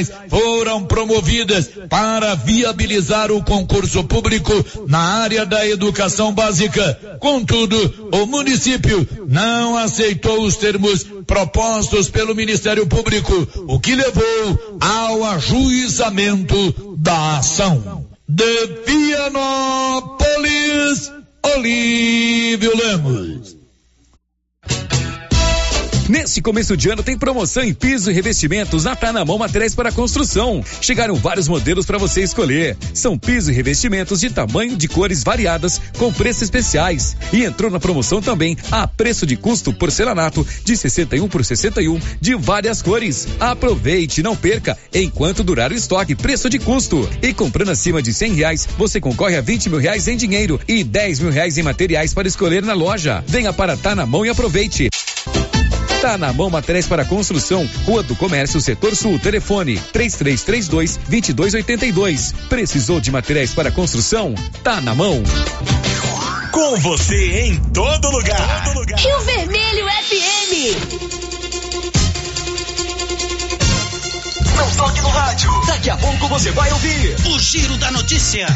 especiais foram promovidas para viabilizar o concurso público na área da educação básica. Contudo, o município não aceitou os termos propostos pelo Ministério Público, o que levou ao ajuizamento da ação. De Vianópolis, Olívio Lemos. Nesse começo de ano tem promoção em piso e revestimentos na Tá na Mão Materiais para Construção. Chegaram vários modelos para você escolher. São piso e revestimentos de tamanho de cores variadas com preços especiais. E entrou na promoção também a preço de custo porcelanato de 61 por 61 de várias cores. Aproveite, não perca enquanto durar o estoque, preço de custo. E comprando acima de 100 reais, você concorre a 20 mil reais em dinheiro e 10 mil reais em materiais para escolher na loja. Venha para Tá na Mão e aproveite. Tá na mão materiais para construção, Rua do Comércio, Setor Sul, telefone 3332 2282. Precisou de materiais para construção? Tá na mão. Com você em todo lugar. Todo lugar. Rio Vermelho FM. Não toque no rádio. Daqui a pouco você vai ouvir o Giro da Notícia.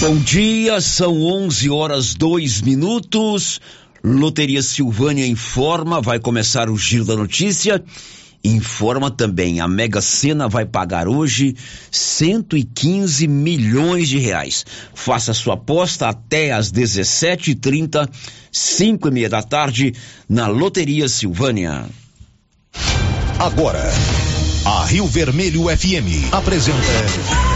Bom dia, são 11 horas 2 minutos. Loteria Silvânia informa, vai começar o giro da notícia. Informa também, a Mega Sena vai pagar hoje 115 milhões de reais. Faça sua aposta até às 17h30, 5 e meia da tarde, na Loteria Silvânia. Agora, a Rio Vermelho FM apresenta.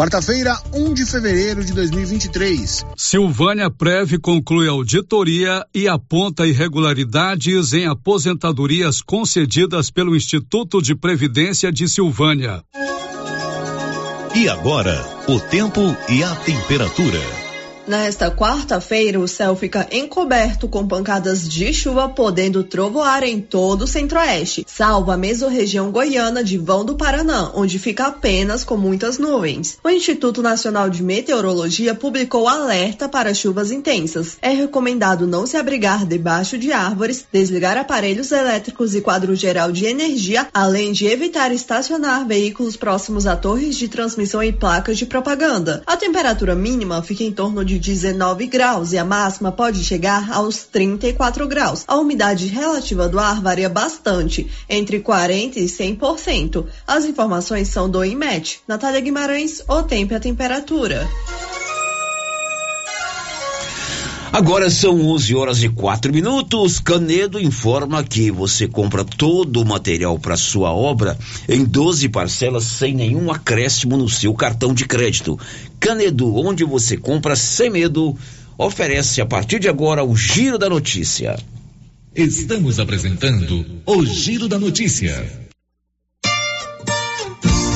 Quarta-feira, 1 de fevereiro de 2023. Silvânia Preve conclui auditoria e aponta irregularidades em aposentadorias concedidas pelo Instituto de Previdência de Silvânia. E agora, o tempo e a temperatura. Nesta quarta-feira, o céu fica encoberto com pancadas de chuva podendo trovoar em todo o centro-oeste, salvo a mesorregião goiana de Vão do Paraná, onde fica apenas com muitas nuvens. O Instituto Nacional de Meteorologia publicou alerta para chuvas intensas. É recomendado não se abrigar debaixo de árvores, desligar aparelhos elétricos e quadro geral de energia, além de evitar estacionar veículos próximos a torres de transmissão e placas de propaganda. A temperatura mínima fica em torno de 19 graus e a máxima pode chegar aos 34 graus. A umidade relativa do ar varia bastante, entre 40 e 100%. As informações são do IMET. Natália Guimarães, o tempo e a temperatura. Agora são 11 horas e 4 minutos. Canedo informa que você compra todo o material para sua obra em 12 parcelas sem nenhum acréscimo no seu cartão de crédito. Canedo, onde você compra sem medo, oferece a partir de agora o Giro da Notícia. Estamos apresentando o Giro da Notícia.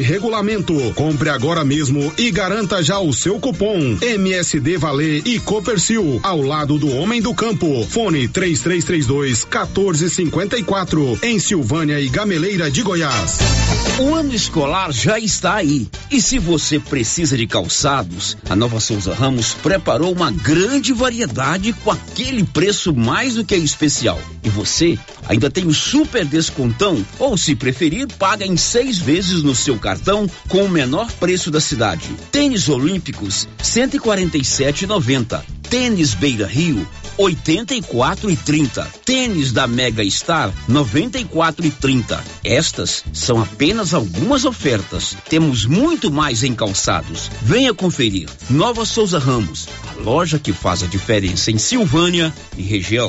regulamento. Compre agora mesmo e garanta já o seu cupom MSD Valer e Copercil ao lado do Homem do Campo. Fone 3332 1454 em Silvânia e Gameleira de Goiás. O ano escolar já está aí. E se você precisa de calçados, a Nova Souza Ramos preparou uma grande variedade com aquele preço mais do que especial. E você ainda tem o super descontão, ou se preferir, paga em seis vezes no seu cartão com o menor preço da cidade. Tênis Olímpicos 147,90. Tênis Beira Rio, 84 e 30. Tênis da Mega Star, 94 e 30. Estas são apenas algumas ofertas. Temos muito mais em calçados. Venha conferir. Nova Souza Ramos, a loja que faz a diferença em Silvânia e região.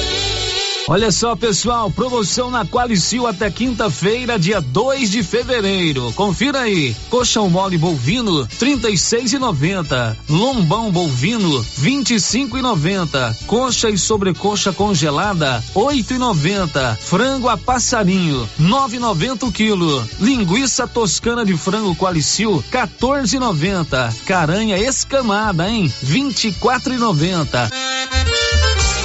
Olha só, pessoal, promoção na Qualicil até quinta-feira, dia 2 de fevereiro. Confira aí. Colchão mole bovino, 36,90. Lombão bovino, 25,90. Coxa e sobrecoxa congelada, 8,90. Frango a passarinho, 9,90 o quilo. Linguiça toscana de frango Qualicil, 14,90. Caranha escamada, hein? 24,90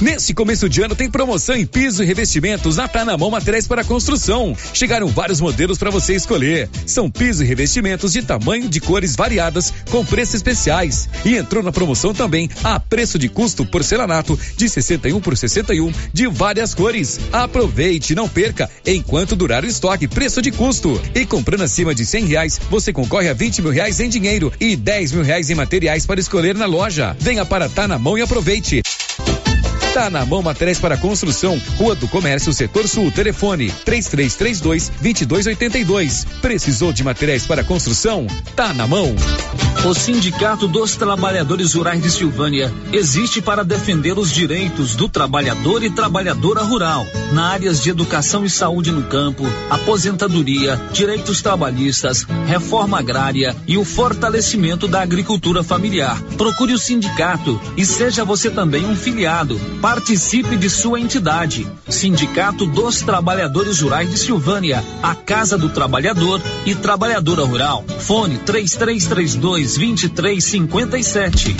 Nesse começo de ano tem promoção em piso e revestimentos na Tá na Mão Materiais para Construção. Chegaram vários modelos para você escolher. São piso e revestimentos de tamanho, de cores variadas, com preços especiais. E entrou na promoção também a preço de custo porcelanato de 61 por 61 de várias cores. Aproveite, não perca, enquanto durar o estoque, preço de custo. E comprando acima de 100 reais, você concorre a 20 mil reais em dinheiro e 10 mil reais em materiais para escolher na loja. Venha para Tá na Mão e aproveite. Tá na mão materiais para construção, Rua do Comércio, Setor Sul, telefone 3332 2282. Precisou de materiais para construção? Tá na mão. O Sindicato dos Trabalhadores Rurais de Silvânia existe para defender os direitos do trabalhador e trabalhadora rural, na áreas de educação e saúde no campo, aposentadoria, direitos trabalhistas, reforma agrária e o fortalecimento da agricultura familiar. Procure o sindicato e seja você também um filiado. Participe de sua entidade. Sindicato dos Trabalhadores Rurais de Silvânia, a Casa do Trabalhador e Trabalhadora Rural. Fone 3332 2357.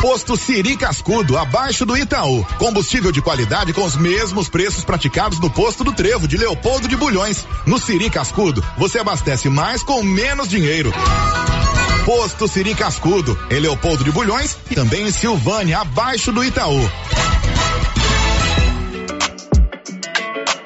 Posto Siri Cascudo, abaixo do Itaú. Combustível de qualidade com os mesmos preços praticados no posto do Trevo de Leopoldo de Bulhões. No Siri Cascudo, você abastece mais com menos dinheiro. Posto Siri Cascudo, em Leopoldo de Bulhões e também em Silvânia, abaixo do Itaú.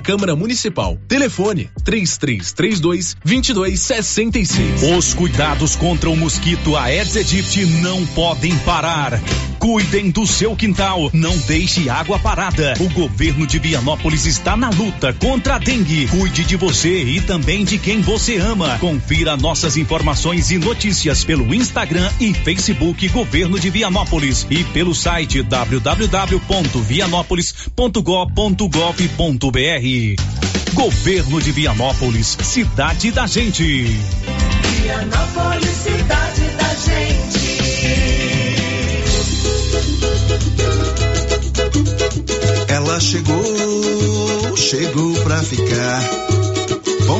Câmara Municipal. Telefone 3332 2266. Os cuidados contra o mosquito Aedes aegypti não podem parar. Cuidem do seu quintal, não deixe água parada. O governo de Vianópolis está na luta contra a dengue. Cuide de você e também de quem você ama. Confira nossas informações e notícias pelo Instagram e Facebook Governo de Vianópolis e pelo site Governo de Vianópolis, cidade da gente. Vianópolis, cidade da gente. Ela chegou, chegou pra ficar.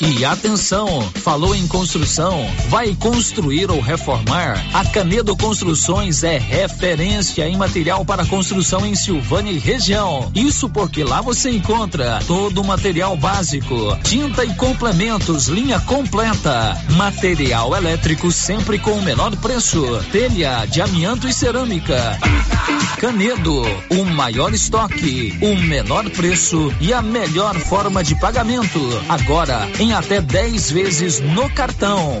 E atenção, falou em construção, vai construir ou reformar? A Canedo Construções é referência em material para construção em Silvânia e região. Isso porque lá você encontra todo o material básico, tinta e complementos, linha completa, material elétrico sempre com o menor preço, telha de amianto e cerâmica. Canedo, o maior estoque, o menor preço e a melhor forma de pagamento. Agora em até 10 vezes no cartão.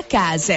casa.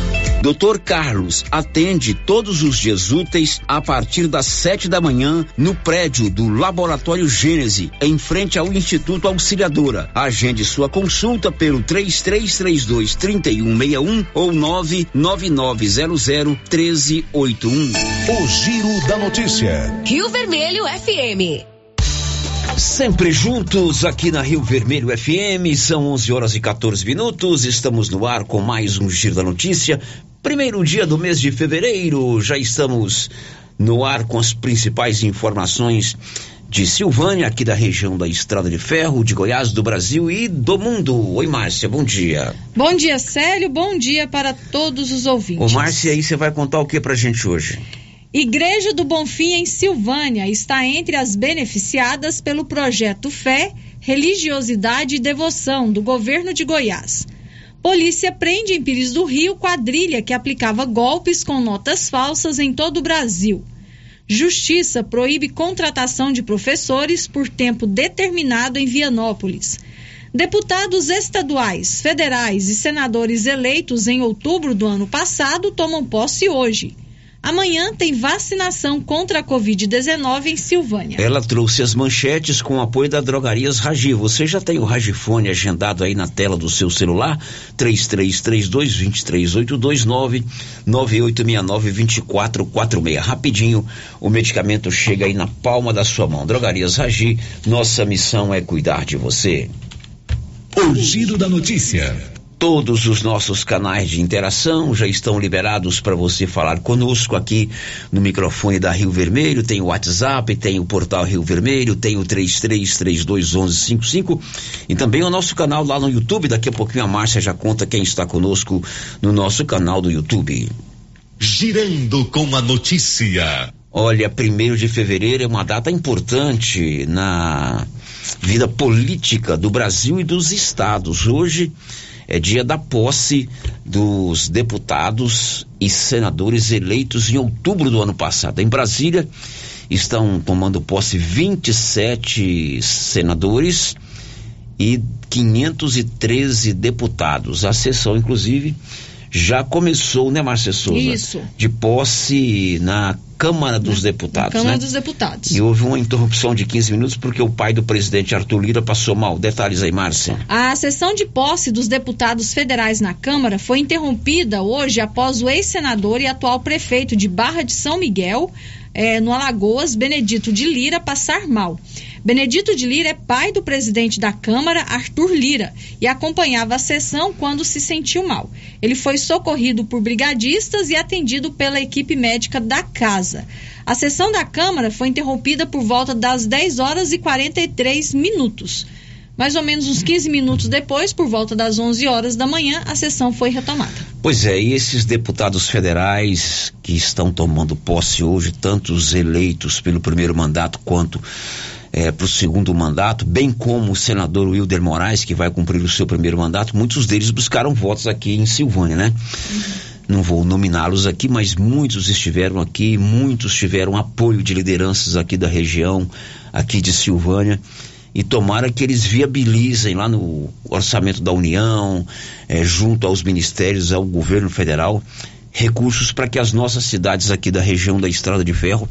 Doutor Carlos atende todos os dias úteis a partir das sete da manhã no prédio do Laboratório Gênese, em frente ao Instituto Auxiliadora. Agende sua consulta pelo 3332 3161 ou 99900 1381. O Giro da Notícia. Rio Vermelho FM. Sempre juntos aqui na Rio Vermelho FM, são 11 horas e 14 minutos. Estamos no ar com mais um Giro da Notícia. Primeiro dia do mês de fevereiro, já estamos no ar com as principais informações de Silvânia, aqui da região da Estrada de Ferro, de Goiás, do Brasil e do mundo. Oi, Márcia, bom dia. Bom dia, Célio, bom dia para todos os ouvintes. Ô, Márcia, aí você vai contar o que pra gente hoje? Igreja do Bonfim, em Silvânia, está entre as beneficiadas pelo projeto Fé, Religiosidade e Devoção do governo de Goiás. Polícia prende em Pires do Rio quadrilha que aplicava golpes com notas falsas em todo o Brasil. Justiça proíbe contratação de professores por tempo determinado em Vianópolis. Deputados estaduais, federais e senadores eleitos em outubro do ano passado tomam posse hoje. Amanhã tem vacinação contra a Covid-19 em Silvânia. Ela trouxe as manchetes com o apoio da Drogarias Ragi. Você já tem o Ragifone agendado aí na tela do seu celular? 3332-2382 99869-2446. Rapidinho, o medicamento chega aí na palma da sua mão. Drogarias Ragi, nossa missão é cuidar de você. O giro da notícia. Todos os nossos canais de interação já estão liberados para você falar conosco aqui no microfone da Rio Vermelho. Tem o WhatsApp, tem o portal Rio Vermelho, tem o 33321155 e também o nosso canal lá no YouTube. Daqui a pouquinho a Márcia já conta quem está conosco no nosso canal do YouTube. Girando com a notícia. Olha, primeiro de fevereiro é uma data importante na vida política do Brasil e dos estados. Hoje é dia da posse dos deputados e senadores eleitos em outubro do ano passado. Em Brasília estão tomando posse 27 senadores e 513 deputados. A sessão, inclusive, já começou, né, Márcia Souza? Isso. De posse na Câmara dos Deputados. Câmara né? dos Deputados. E houve uma interrupção de 15 minutos porque o pai do presidente Arthur Lira passou mal. Detalhes aí, Márcia. A sessão de posse dos deputados federais na Câmara foi interrompida hoje após o ex-senador e atual prefeito de Barra de São Miguel, eh, no Alagoas, Benedito de Lira, passar mal. Benedito de Lira é pai do presidente da Câmara, Arthur Lira, e acompanhava a sessão quando se sentiu mal. Ele foi socorrido por brigadistas e atendido pela equipe médica da casa. A sessão da Câmara foi interrompida por volta das 10 horas e 43 minutos. Mais ou menos uns 15 minutos depois, por volta das 11 horas da manhã, a sessão foi retomada. Pois é, e esses deputados federais que estão tomando posse hoje, tanto os eleitos pelo primeiro mandato quanto é, para o segundo mandato, bem como o senador Wilder Moraes, que vai cumprir o seu primeiro mandato, muitos deles buscaram votos aqui em Silvânia, né? Não vou nominá-los aqui, mas muitos estiveram aqui, muitos tiveram apoio de lideranças aqui da região, aqui de Silvânia. E tomara que eles viabilizem lá no orçamento da União, é, junto aos ministérios, ao governo federal, recursos para que as nossas cidades aqui da região da Estrada de Ferro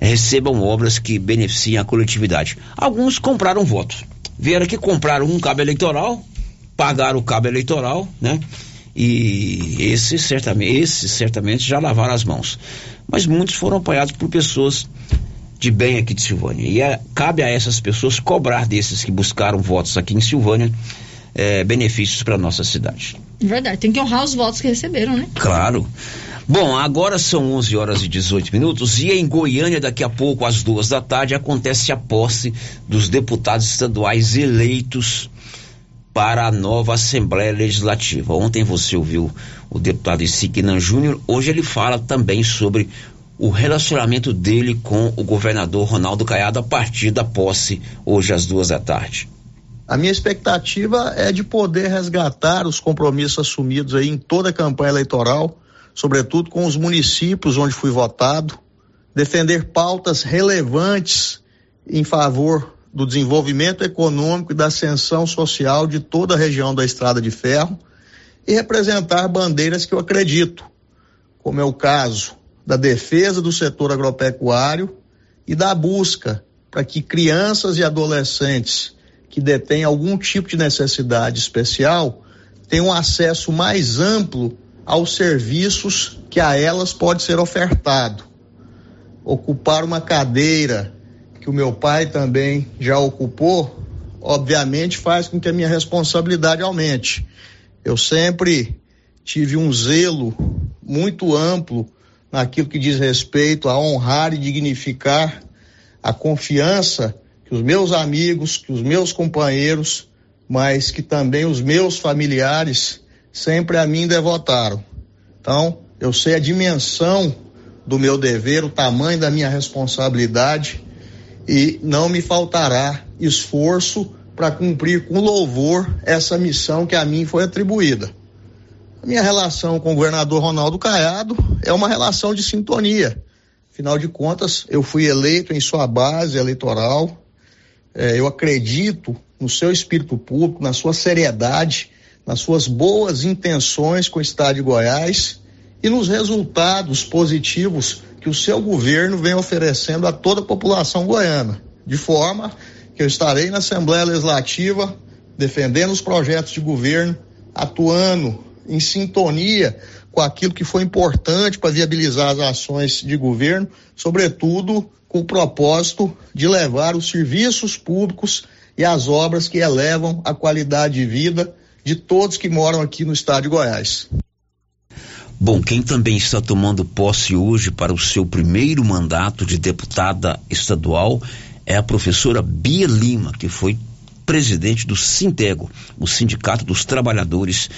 recebam obras que beneficiem a coletividade. Alguns compraram votos. Vieram aqui, compraram um cabo eleitoral, pagaram o cabo eleitoral, né? E esses certamente, esses certamente já lavaram as mãos. Mas muitos foram apoiados por pessoas de bem aqui de Silvânia. E é, cabe a essas pessoas cobrar desses que buscaram votos aqui em Silvânia é, benefícios para nossa cidade. Verdade, tem que honrar os votos que receberam, né? Claro. Bom, agora são 11 horas e 18 minutos e em Goiânia, daqui a pouco, às duas da tarde, acontece a posse dos deputados estaduais eleitos para a nova Assembleia Legislativa. Ontem você ouviu o deputado Isiquinan Júnior, hoje ele fala também sobre o relacionamento dele com o governador Ronaldo Caiado a partir da posse, hoje às duas da tarde. A minha expectativa é de poder resgatar os compromissos assumidos aí em toda a campanha eleitoral, sobretudo com os municípios onde fui votado, defender pautas relevantes em favor do desenvolvimento econômico e da ascensão social de toda a região da Estrada de Ferro e representar bandeiras que eu acredito, como é o caso da defesa do setor agropecuário e da busca para que crianças e adolescentes que detêm algum tipo de necessidade especial tenham acesso mais amplo aos serviços que a elas pode ser ofertado. Ocupar uma cadeira que o meu pai também já ocupou, obviamente faz com que a minha responsabilidade aumente. Eu sempre tive um zelo muito amplo naquilo que diz respeito a honrar e dignificar a confiança que os meus amigos, que os meus companheiros, mas que também os meus familiares sempre a mim devotaram. Então, eu sei a dimensão do meu dever, o tamanho da minha responsabilidade e não me faltará esforço para cumprir com louvor essa missão que a mim foi atribuída. Minha relação com o governador Ronaldo Caiado é uma relação de sintonia. Afinal de contas, eu fui eleito em sua base eleitoral. É, eu acredito no seu espírito público, na sua seriedade, nas suas boas intenções com o Estado de Goiás e nos resultados positivos que o seu governo vem oferecendo a toda a população goiana, de forma que eu estarei na Assembleia Legislativa defendendo os projetos de governo, atuando em sintonia com aquilo que foi importante para viabilizar as ações de governo, sobretudo com o propósito de levar os serviços públicos e as obras que elevam a qualidade de vida de todos que moram aqui no estado de Goiás. Bom, quem também está tomando posse hoje para o seu primeiro mandato de deputada estadual é a professora Bia Lima, que foi presidente do Sintego, o Sindicato dos Trabalhadores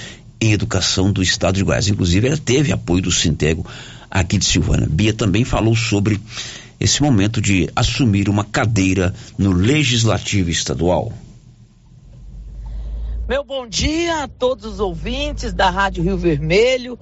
em Educação do Estado de Goiás. Inclusive, ela teve apoio do Sintego aqui de Silvânia. Bia também falou sobre esse momento de assumir uma cadeira no Legislativo Estadual. Meu bom dia a todos os ouvintes da Rádio Rio Vermelho.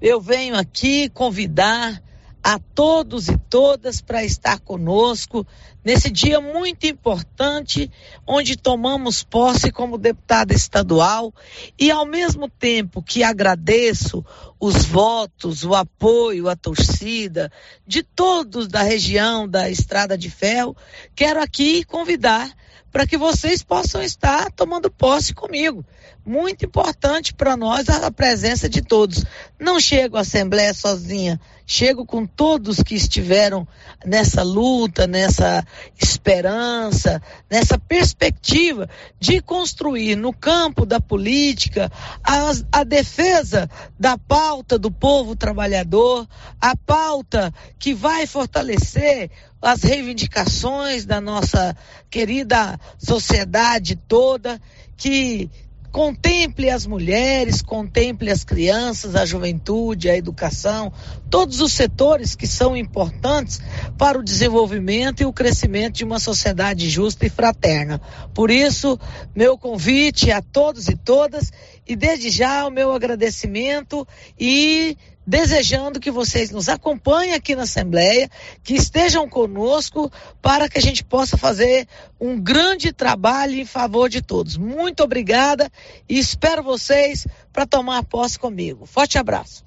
Eu venho aqui convidar a todos e todas para estar conosco nesse dia muito importante, onde tomamos posse como deputada estadual e, ao mesmo tempo que agradeço os votos, o apoio, a torcida de todos da região da Estrada de Ferro, quero aqui convidar para que vocês possam estar tomando posse comigo. Muito importante para nós a presença de todos. Não chego à Assembleia sozinha, chego com todos que estiveram nessa luta, nessa esperança, nessa perspectiva de construir no campo da política a, a defesa da pauta do povo trabalhador, a pauta que vai fortalecer as reivindicações da nossa querida sociedade toda, que contemple as mulheres, contemple as crianças, a juventude, a educação, todos os setores que são importantes para o desenvolvimento e o crescimento de uma sociedade justa e fraterna. Por isso, meu convite a todos e todas e desde já o meu agradecimento e desejando que vocês nos acompanhem aqui na Assembleia, que estejam conosco para que a gente possa fazer um grande trabalho em favor de todos. Muito obrigada e espero vocês para tomar posse comigo. Forte abraço.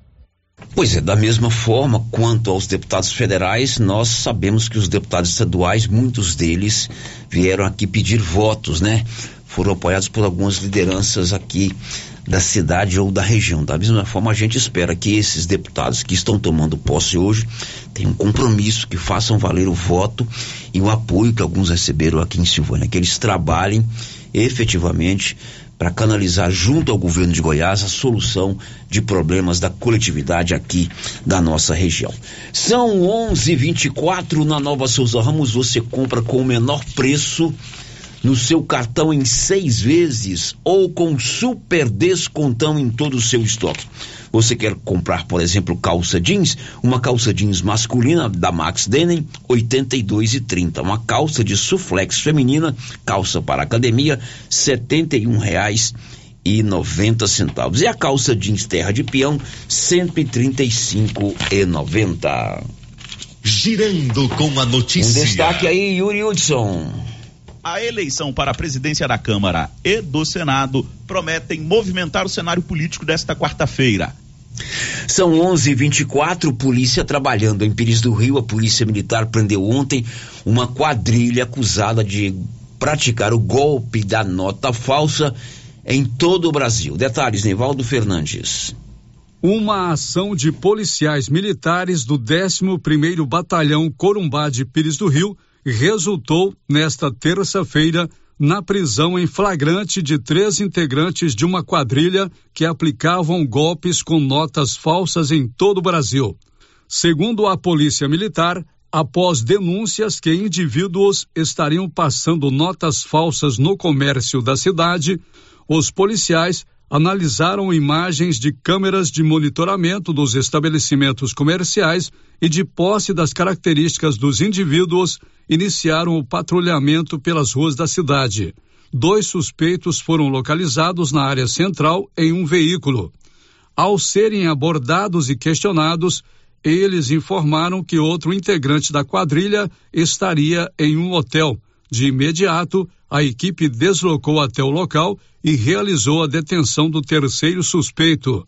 Pois é, da mesma forma quanto aos deputados federais, nós sabemos que os deputados estaduais, muitos deles vieram aqui pedir votos, né? Foram apoiados por algumas lideranças aqui da cidade ou da região. Da mesma forma, a gente espera que esses deputados que estão tomando posse hoje tenham um compromisso, que façam valer o voto e o apoio que alguns receberam aqui em Silvânia, que eles trabalhem efetivamente para canalizar junto ao governo de Goiás a solução de problemas da coletividade aqui da nossa região. São 11:24 na Nova Souza Ramos, você compra com o menor preço no seu cartão em seis vezes ou com super descontão em todo o seu estoque. Você quer comprar, por exemplo, calça jeans? Uma calça jeans masculina da Max Denim, 82 e 30. Uma calça de suflex feminina, calça para academia, R$ reais e noventa centavos. E a calça jeans terra de peão, cento e e noventa. Girando com a notícia. Um destaque aí, Yuri Hudson. A eleição para a presidência da Câmara e do Senado prometem movimentar o cenário político desta quarta-feira. São 11:24 polícia trabalhando em Pires do Rio. A polícia militar prendeu ontem uma quadrilha acusada de praticar o golpe da nota falsa em todo o Brasil. Detalhes, Nevaldo Fernandes. Uma ação de policiais militares do 11º Batalhão Corumbá de Pires do Rio resultou, nesta terça-feira, na prisão em flagrante de três integrantes de uma quadrilha que aplicavam golpes com notas falsas em todo o Brasil. Segundo a Polícia Militar, após denúncias que indivíduos estariam passando notas falsas no comércio da cidade, os policiais analisaram imagens de câmeras de monitoramento dos estabelecimentos comerciais e de posse das características dos indivíduos, iniciaram o patrulhamento pelas ruas da cidade. Dois suspeitos foram localizados na área central em um veículo. Ao serem abordados e questionados, eles informaram que outro integrante da quadrilha estaria em um hotel. De imediato, a equipe deslocou até o local e realizou a detenção do terceiro suspeito.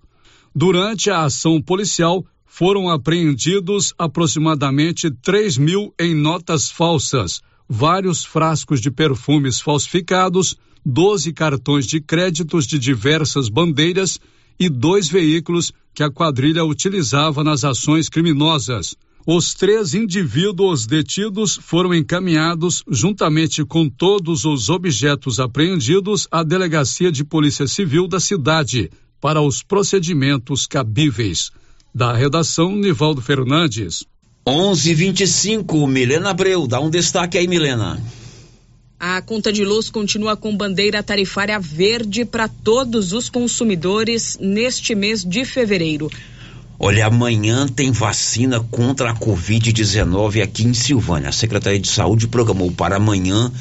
Durante a ação policial, foram apreendidos aproximadamente 3 mil em notas falsas, vários frascos de perfumes falsificados, 12 cartões de créditos de diversas bandeiras e dois veículos que a quadrilha utilizava nas ações criminosas. Os três indivíduos detidos foram encaminhados, juntamente com todos os objetos apreendidos, à Delegacia de Polícia Civil da cidade, para os procedimentos cabíveis. Da redação, Nivaldo Fernandes. 11:25 Milena Abreu, dá um destaque aí, Milena. A conta de luz continua com bandeira tarifária verde para todos os consumidores neste mês de fevereiro. Olha, amanhã tem vacina contra a Covid-19 aqui em Silvânia. A Secretaria de Saúde programou para amanhã,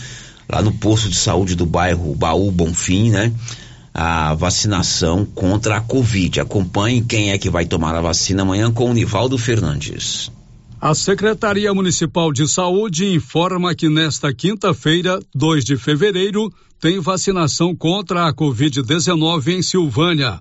lá no posto de saúde do bairro Baú Bonfim, né? A vacinação contra a Covid. Acompanhe quem é que vai tomar a vacina amanhã com o Nivaldo Fernandes. A Secretaria Municipal de Saúde informa que nesta quinta-feira, 2 de fevereiro, tem vacinação contra a Covid-19 em Silvânia.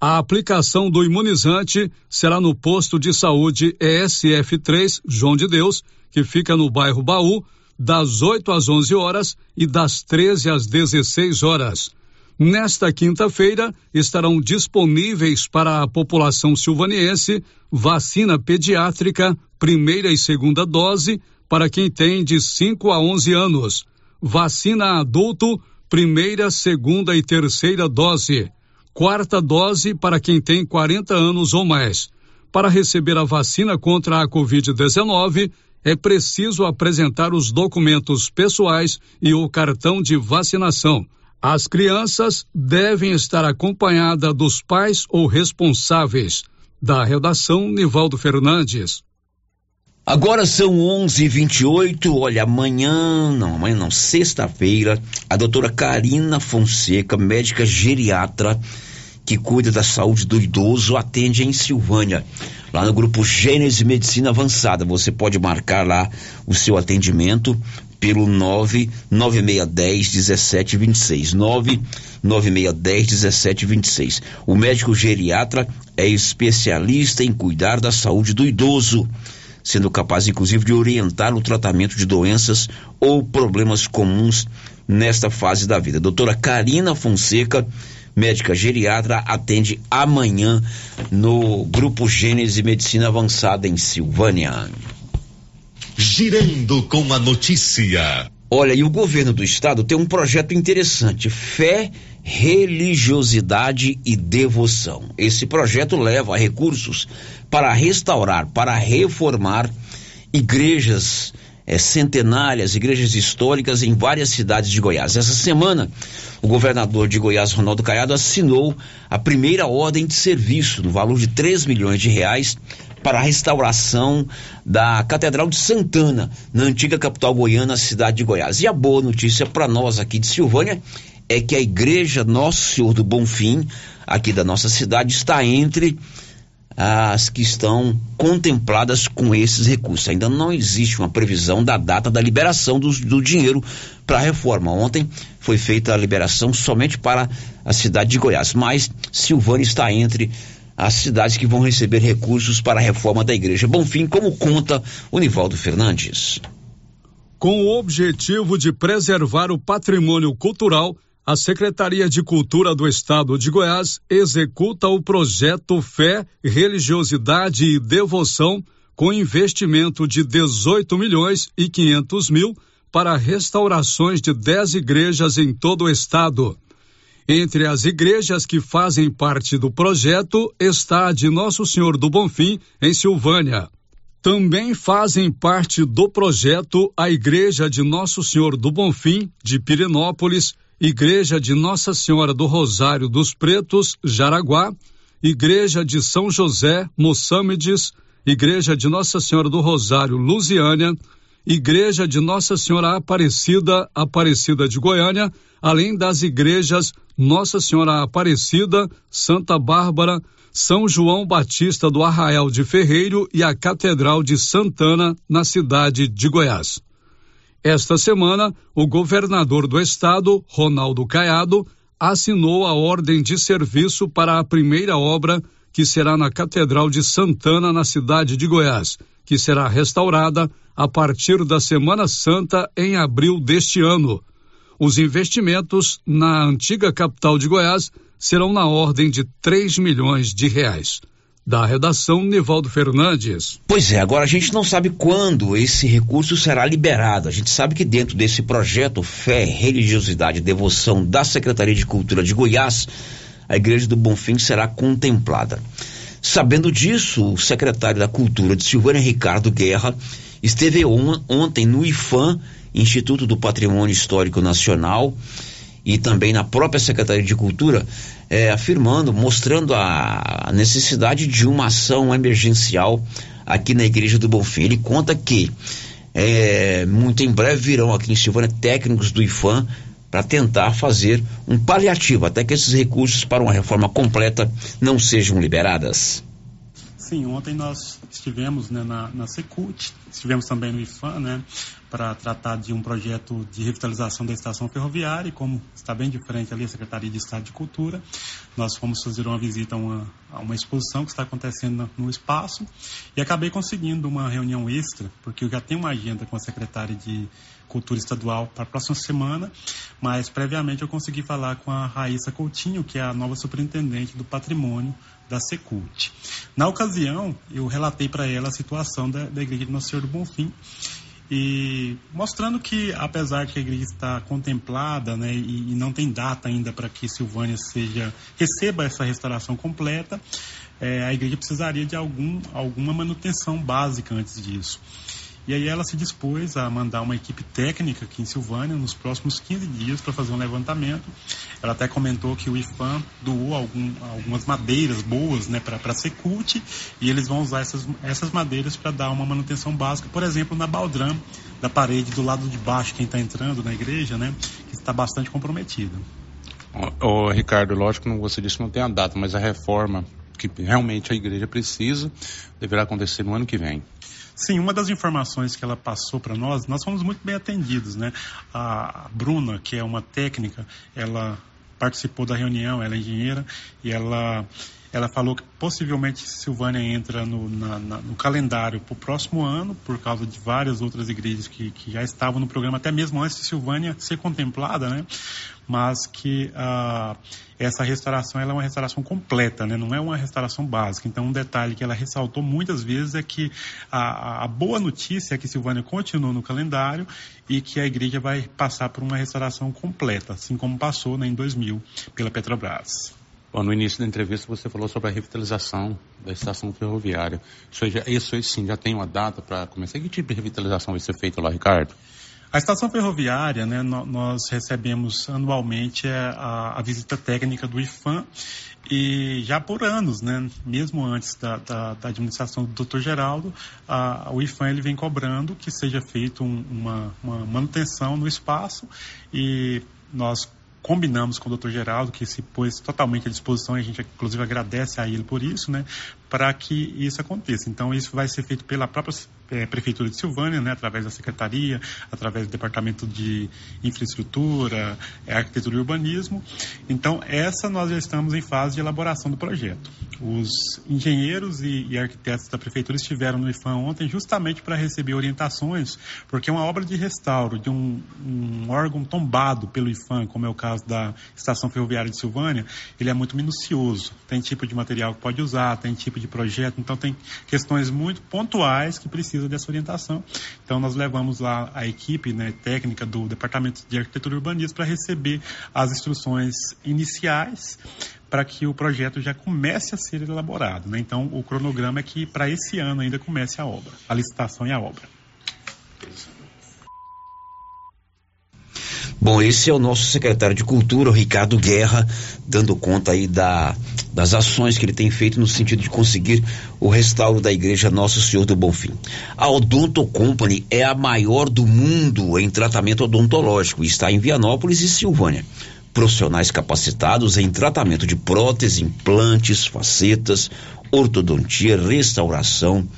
A aplicação do imunizante será no posto de saúde ESF3 João de Deus, que fica no bairro Baú, das 8 às 11 horas e das 13 às 16 horas. Nesta quinta-feira estarão disponíveis para a população silvaniense vacina pediátrica, primeira e segunda dose, para quem tem de 5 a 11 anos, vacina adulto, primeira, segunda e terceira dose, quarta dose para quem tem 40 anos ou mais. Para receber a vacina contra a Covid-19, é preciso apresentar os documentos pessoais e o cartão de vacinação as crianças devem estar acompanhadas dos pais ou responsáveis. Da redação, Nivaldo Fernandes. Agora são 11:28. Olha, amanhã, não, amanhã não, sexta-feira, a doutora Karina Fonseca, médica geriatra que cuida da saúde do idoso, atende em Silvânia, lá no grupo Gênese Medicina Avançada. Você pode marcar lá o seu atendimento pelo 99610 1726. 99610 1726. O médico geriatra é especialista em cuidar da saúde do idoso, sendo capaz inclusive de orientar o tratamento de doenças ou problemas comuns nesta fase da vida. Doutora Karina Fonseca, médica geriatra, atende amanhã no Grupo Gênese Medicina Avançada em Silvânia. Girando com a notícia. Olha, e o governo do estado tem um projeto interessante: fé, religiosidade e devoção. Esse projeto leva recursos para restaurar, para reformar igrejas é, centenárias, igrejas históricas em várias cidades de Goiás. Essa semana, o governador de Goiás, Ronaldo Caiado, assinou a primeira ordem de serviço no valor de 3 milhões de reais para a restauração da Catedral de Santana, na antiga capital goiana, cidade de Goiás. E a boa notícia para nós aqui de Silvânia é que a igreja Nosso Senhor do Bonfim, aqui da nossa cidade, está entre as que estão contempladas com esses recursos. Ainda não existe uma previsão da data da liberação do, do dinheiro para a reforma. Ontem foi feita a liberação somente para a cidade de Goiás, mas Silvânia está entre as cidades que vão receber recursos para a reforma da igreja. Bonfim, como conta o Nivaldo Fernandes. Com o objetivo de preservar o patrimônio cultural, a Secretaria de Cultura do Estado de Goiás executa o projeto Fé, Religiosidade e Devoção com investimento de 18 milhões e 500 mil para restaurações de 10 igrejas em todo o estado. Entre as igrejas que fazem parte do projeto está a de Nosso Senhor do Bonfim, em Silvânia. Também fazem parte do projeto a Igreja de Nosso Senhor do Bonfim, de Pirenópolis, Igreja de Nossa Senhora do Rosário dos Pretos, Jaraguá, Igreja de São José, Moçâmedes, Igreja de Nossa Senhora do Rosário, Lusiânia, Igreja de Nossa Senhora Aparecida, Aparecida de Goiânia, além das igrejas Nossa Senhora Aparecida, Santa Bárbara, São João Batista do Arraial de Ferreiro e a Catedral de Santana, na cidade de Goiás. Esta semana, o governador do estado, Ronaldo Caiado, assinou a ordem de serviço para a primeira obra, que será na Catedral de Santana, na cidade de Goiás, que será restaurada a partir da Semana Santa em abril deste ano. Os investimentos na antiga capital de Goiás serão na ordem de 3 milhões de reais. Da redação, Nivaldo Fernandes. Pois é, agora a gente não sabe quando esse recurso será liberado. A gente sabe que dentro desse projeto Fé, Religiosidade e Devoção da Secretaria de Cultura de Goiás, a Igreja do Bonfim será contemplada. Sabendo disso, o secretário da Cultura de Silvânia, Ricardo Guerra, esteve on ontem no IFAM, Instituto do Patrimônio Histórico Nacional, e também na própria Secretaria de Cultura, é, afirmando, mostrando a necessidade de uma ação emergencial aqui na Igreja do Bonfim. Ele conta que é, muito em breve virão aqui em Silvânia técnicos do IFAM para tentar fazer um paliativo até que esses recursos para uma reforma completa não sejam liberadas. Sim, ontem nós estivemos né, na, na Secult, estivemos também no IFAM, né, para tratar de um projeto de revitalização da estação ferroviária e como está bem diferente ali a Secretaria de Estado de Cultura, nós fomos fazer uma visita a uma, a uma exposição que está acontecendo no, no espaço e acabei conseguindo uma reunião extra, porque eu já tenho uma agenda com a secretária de Cultura Estadual para a próxima semana, mas previamente eu consegui falar com a Raíssa Coutinho, que é a nova superintendente do patrimônio da Secult. Na ocasião, eu relatei para ela a situação da, da Igreja de Nosso Senhor do Bonfim e mostrando que apesar que a igreja está contemplada né, e, e não tem data ainda para que Silvânia seja receba essa restauração completa, é, a igreja precisaria de algum, alguma manutenção básica antes disso. E aí ela se dispôs a mandar uma equipe técnica aqui em Silvânia nos próximos 15 dias para fazer um levantamento. Ela até comentou que o IFAM doou algum, algumas madeiras boas né, para a Secult e eles vão usar essas, essas madeiras para dar uma manutenção básica, por exemplo, na baldram da parede do lado de baixo, quem está entrando na igreja, né, que está bastante comprometida. Ô, Ricardo, lógico que você disse que não tem a data, mas a reforma que realmente a igreja precisa deverá acontecer no ano que vem. Sim, uma das informações que ela passou para nós, nós fomos muito bem atendidos, né? A Bruna, que é uma técnica, ela participou da reunião, ela é engenheira, e ela, ela falou que possivelmente Silvânia entra no, na, na, no calendário para o próximo ano, por causa de várias outras igrejas que, que já estavam no programa, até mesmo antes de Silvânia ser contemplada, né? Mas que ah, essa restauração é uma restauração completa, né? não é uma restauração básica. Então, um detalhe que ela ressaltou muitas vezes é que a, a boa notícia é que Silvânia continua no calendário e que a igreja vai passar por uma restauração completa, assim como passou né, em 2000 pela Petrobras. Bom, no início da entrevista você falou sobre a revitalização da estação ferroviária. Isso, já, isso sim já tem uma data para começar? Que tipo de revitalização vai ser feita lá, Ricardo? A estação ferroviária, né, nós recebemos anualmente é, a, a, visita técnica do IFAM e já por anos, né, mesmo antes da, da, da administração do Dr. Geraldo, a, o IFAM ele vem cobrando que seja feita um, uma, uma manutenção no espaço e nós combinamos com o Dr. Geraldo, que se pôs totalmente à disposição, e a gente inclusive agradece a ele por isso, né, para que isso aconteça. Então, isso vai ser feito pela própria é, Prefeitura de Silvânia, né, através da Secretaria, através do Departamento de Infraestrutura, é, Arquitetura e Urbanismo. Então, essa nós já estamos em fase de elaboração do projeto. Os engenheiros e, e arquitetos da Prefeitura estiveram no IFAM ontem justamente para receber orientações, porque uma obra de restauro de um, um órgão tombado pelo IFAM, como é o caso da Estação Ferroviária de Silvânia, ele é muito minucioso. Tem tipo de material que pode usar, tem tipo de projeto, então tem questões muito pontuais que precisam precisa dessa orientação. Então, nós levamos lá a equipe né, técnica do Departamento de Arquitetura e Urbanismo para receber as instruções iniciais para que o projeto já comece a ser elaborado. Né? Então, o cronograma é que para esse ano ainda comece a obra, a licitação e a obra. Bom, esse é o nosso secretário de Cultura, o Ricardo Guerra, dando conta aí da, das ações que ele tem feito no sentido de conseguir o restauro da igreja Nosso Senhor do Bonfim. A Odonto Company é a maior do mundo em tratamento odontológico e está em Vianópolis e Silvânia. Profissionais capacitados em tratamento de prótese, implantes, facetas, ortodontia, restauração,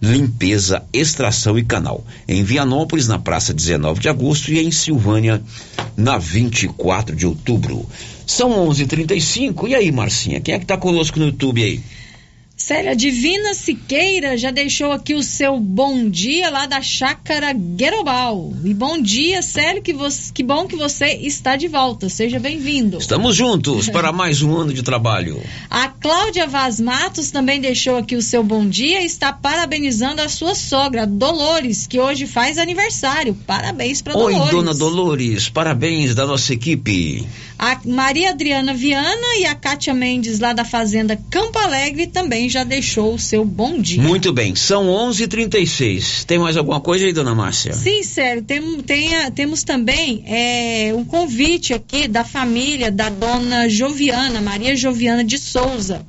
limpeza, extração e canal. Em Vianópolis, na praça 19 de agosto, e em Silvânia, na 24 de outubro. São 11:35 E aí, Marcinha, quem é que está conosco no YouTube aí? Célia Divina Siqueira já deixou aqui o seu bom dia lá da Chácara Guerobal. E bom dia, Célio, que, você, que bom que você está de volta. Seja bem-vindo. Estamos juntos para mais um ano de trabalho. A Cláudia Vaz Matos também deixou aqui o seu bom dia e está parabenizando a sua sogra, Dolores, que hoje faz aniversário. Parabéns para Dolores. Oi, dona Dolores, parabéns da nossa equipe. A Maria Adriana Viana e a Kátia Mendes, lá da Fazenda Campo Alegre, também já deixou o seu bom dia. Muito bem, são 11:36. h 36 Tem mais alguma coisa aí, dona Márcia? Sim, sério. Tem, tem, temos também é, um convite aqui da família da dona Joviana, Maria Joviana de Souza.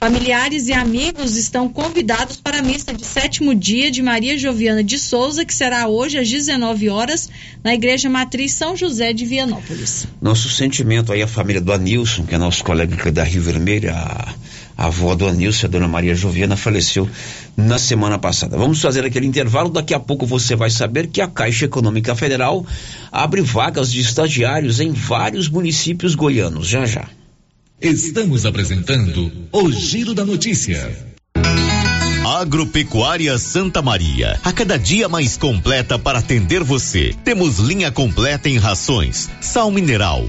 Familiares e amigos estão convidados para a missa de sétimo dia de Maria Joviana de Souza, que será hoje às 19 horas na Igreja Matriz São José de Vianópolis. Nosso sentimento aí à família do Anilson, que é nosso colega da Rio Vermelho, a, a avó do Anilson, a dona Maria Joviana, faleceu na semana passada. Vamos fazer aquele intervalo, daqui a pouco você vai saber que a Caixa Econômica Federal abre vagas de estagiários em vários municípios goianos. Já já. Estamos apresentando o Giro da Notícia. Agropecuária Santa Maria, a cada dia mais completa para atender você. Temos linha completa em rações, sal mineral,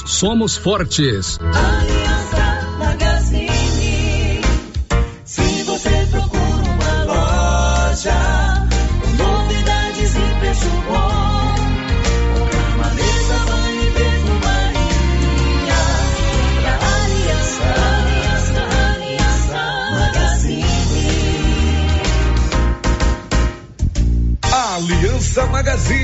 somos fortes. Aliança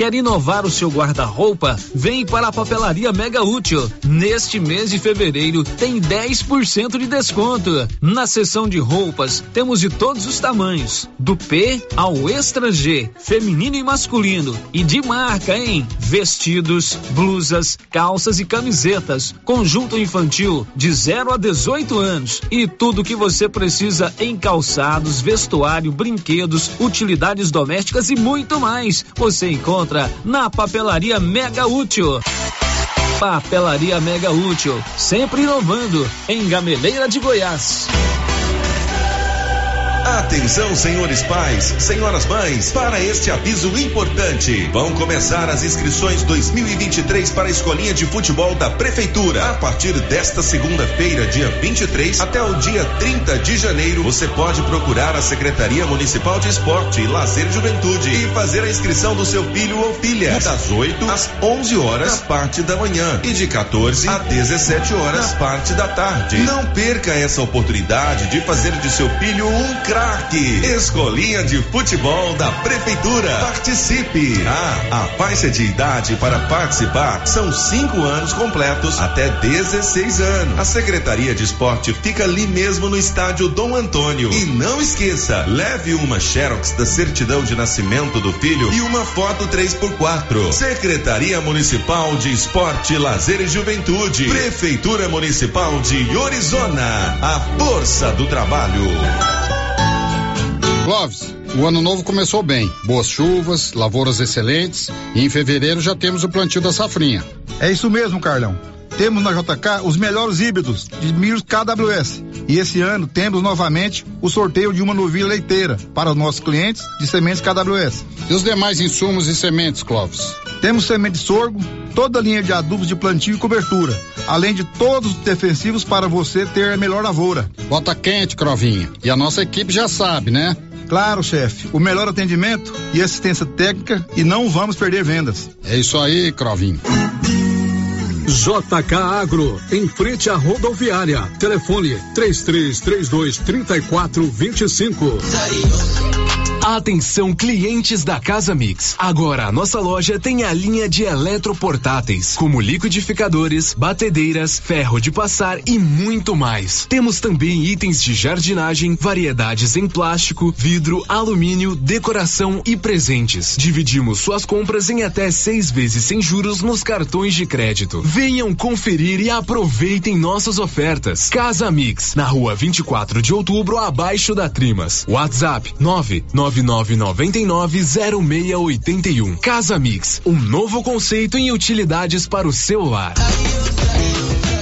Quer inovar o seu guarda-roupa? Vem para a Papelaria Mega Útil. Neste mês de fevereiro tem 10% de desconto. Na seção de roupas temos de todos os tamanhos, do P ao Extra G, feminino e masculino, e de marca, hein? Vestidos, blusas, calças e camisetas, conjunto infantil de 0 a 18 anos e tudo que você precisa em calçados, vestuário, brinquedos, utilidades domésticas e muito mais. Você encontra na Papelaria Mega Útil. Papelaria Mega Útil, sempre inovando, em Gameleira de Goiás. Atenção, senhores pais, senhoras mães, para este aviso importante. Vão começar as inscrições 2023 para a escolinha de futebol da prefeitura. A partir desta segunda-feira, dia 23, até o dia 30 de janeiro, você pode procurar a Secretaria Municipal de Esporte, Lazer e Juventude e fazer a inscrição do seu filho ou filha das 8 às 11 horas na parte da manhã e de 14 a 17 horas na parte da tarde. Não perca essa oportunidade de fazer de seu filho um craque. Escolinha de futebol da prefeitura. Participe. Ah, a faixa de idade para participar são cinco anos completos até 16 anos. A Secretaria de Esporte fica ali mesmo no estádio Dom Antônio. E não esqueça, leve uma Xerox da certidão de nascimento do filho e uma foto 3x4. Secretaria Municipal de Esporte, Lazer e Juventude. Prefeitura Municipal de Orizona. A força do trabalho. Clóvis, o ano novo começou bem. Boas chuvas, lavouras excelentes e em fevereiro já temos o plantio da safrinha. É isso mesmo, Carlão. Temos na JK os melhores híbridos de milho KWS. E esse ano temos novamente o sorteio de uma novilha leiteira para os nossos clientes de sementes KWS. E os demais insumos e sementes, Clóvis? Temos semente de sorgo, toda a linha de adubos de plantio e cobertura, além de todos os defensivos para você ter a melhor lavoura. Bota quente, Crovinha. E a nossa equipe já sabe, né? Claro, chefe. O melhor atendimento e assistência técnica e não vamos perder vendas. É isso aí, Crovinho. JK Agro, em frente à rodoviária. Telefone 3332 3425. Atenção clientes da Casa Mix. Agora a nossa loja tem a linha de eletroportáteis, como liquidificadores, batedeiras, ferro de passar e muito mais. Temos também itens de jardinagem, variedades em plástico, vidro, alumínio, decoração e presentes. Dividimos suas compras em até seis vezes sem juros nos cartões de crédito. Venham conferir e aproveitem nossas ofertas. Casa Mix, na rua 24 de outubro, abaixo da Trimas. WhatsApp 999990681. Casa Mix, um novo conceito em utilidades para o seu lar.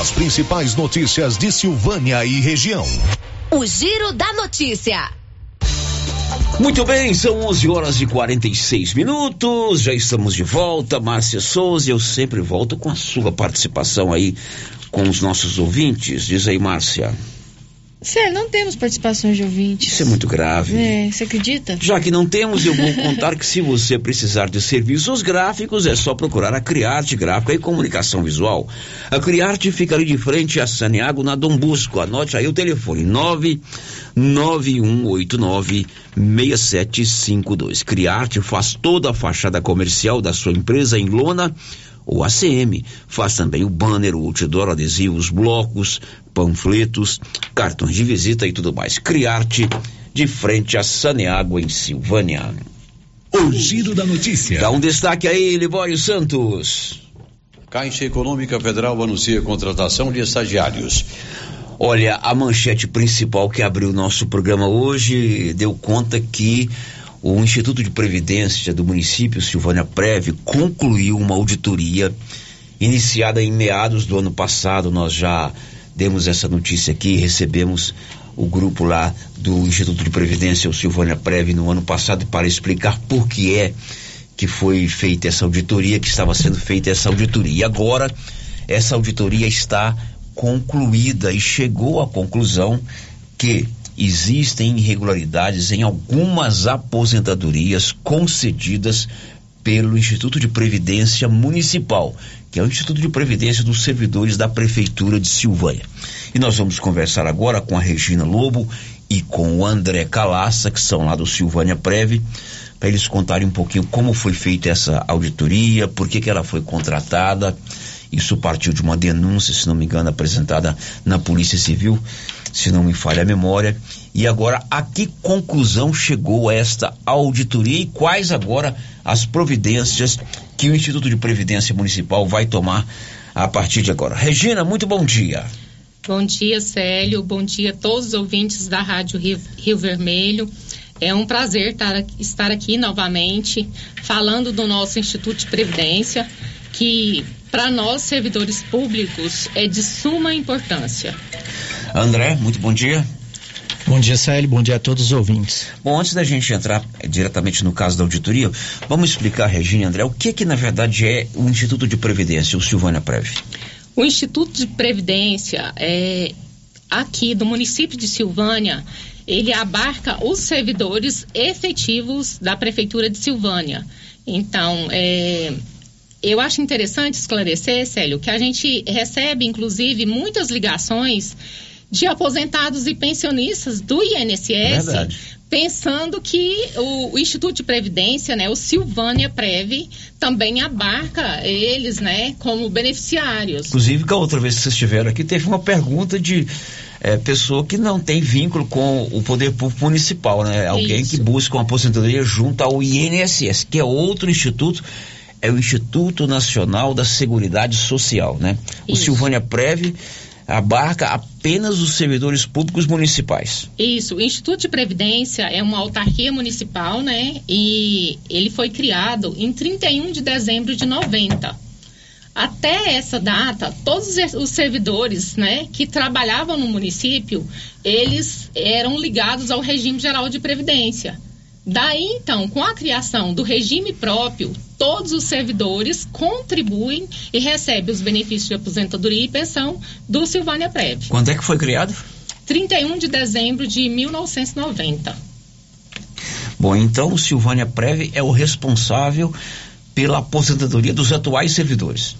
As principais notícias de Silvânia e região. O Giro da Notícia. Muito bem, são 11 horas e 46 minutos. Já estamos de volta. Márcia Souza, eu sempre volto com a sua participação aí com os nossos ouvintes. Diz aí, Márcia. Sério, não temos participações de ouvintes. Isso é muito grave. É, você acredita? Já que não temos, eu vou contar que se você precisar de serviços gráficos, é só procurar a Criarte Gráfica e Comunicação Visual. A Criarte fica ali de frente a Saniago, na Dom Busco. Anote aí o telefone, 99189-6752. Criarte faz toda a fachada comercial da sua empresa em lona ou ACM. Faz também o banner, o outdoor, adesivos, blocos, panfletos, cartões de visita e tudo mais. Criarte de frente a Saneágua em Silvânia. O giro da notícia. Dá um destaque aí, Libório Santos. Caixa Econômica Federal anuncia contratação de estagiários. Olha, a manchete principal que abriu o nosso programa hoje deu conta que o Instituto de Previdência do município Silvânia Preve concluiu uma auditoria iniciada em meados do ano passado. Nós já demos essa notícia aqui, recebemos o grupo lá do Instituto de Previdência, o Silvânia Preve, no ano passado para explicar por que é que foi feita essa auditoria, que estava sendo feita essa auditoria. E agora essa auditoria está concluída e chegou à conclusão que existem irregularidades em algumas aposentadorias concedidas pelo Instituto de Previdência Municipal, que é o Instituto de Previdência dos Servidores da Prefeitura de Silvânia. E nós vamos conversar agora com a Regina Lobo e com o André Calaça, que são lá do Silvânia Preve, para eles contarem um pouquinho como foi feita essa auditoria, por que, que ela foi contratada. Isso partiu de uma denúncia, se não me engano, apresentada na Polícia Civil, se não me falha a memória. E agora, a que conclusão chegou esta auditoria e quais agora as providências que o Instituto de Previdência Municipal vai tomar a partir de agora? Regina, muito bom dia. Bom dia, Célio. Bom dia a todos os ouvintes da Rádio Rio, Rio Vermelho. É um prazer tar, estar aqui novamente falando do nosso Instituto de Previdência, que para nós, servidores públicos, é de suma importância. André, muito bom dia. Bom dia, Célio. Bom dia a todos os ouvintes. Bom, antes da gente entrar diretamente no caso da auditoria, vamos explicar, Regina e André, o que que na verdade é o Instituto de Previdência, o Silvânia Prev? O Instituto de Previdência é aqui do município de Silvânia, ele abarca os servidores efetivos da prefeitura de Silvânia. Então, é, eu acho interessante esclarecer, Célio, que a gente recebe, inclusive, muitas ligações de aposentados e pensionistas do INSS, Verdade. pensando que o, o Instituto de Previdência, né, o Silvânia Prev, também abarca eles, né, como beneficiários. Inclusive, que a outra vez que vocês estiveram aqui, teve uma pergunta de é, pessoa que não tem vínculo com o poder público municipal, né? Alguém Isso. que busca uma aposentadoria junto ao INSS, que é outro instituto, é o Instituto Nacional da Seguridade Social, né? O Isso. Silvânia Prev abarca apenas os servidores públicos municipais. Isso, o Instituto de Previdência é uma autarquia municipal, né? E ele foi criado em 31 de dezembro de 90. Até essa data, todos os servidores, né, que trabalhavam no município, eles eram ligados ao regime geral de previdência. Daí, então, com a criação do regime próprio, todos os servidores contribuem e recebem os benefícios de aposentadoria e pensão do Silvânia Prev. Quando é que foi criado? 31 de dezembro de 1990. Bom, então o Silvânia Prev é o responsável pela aposentadoria dos atuais servidores.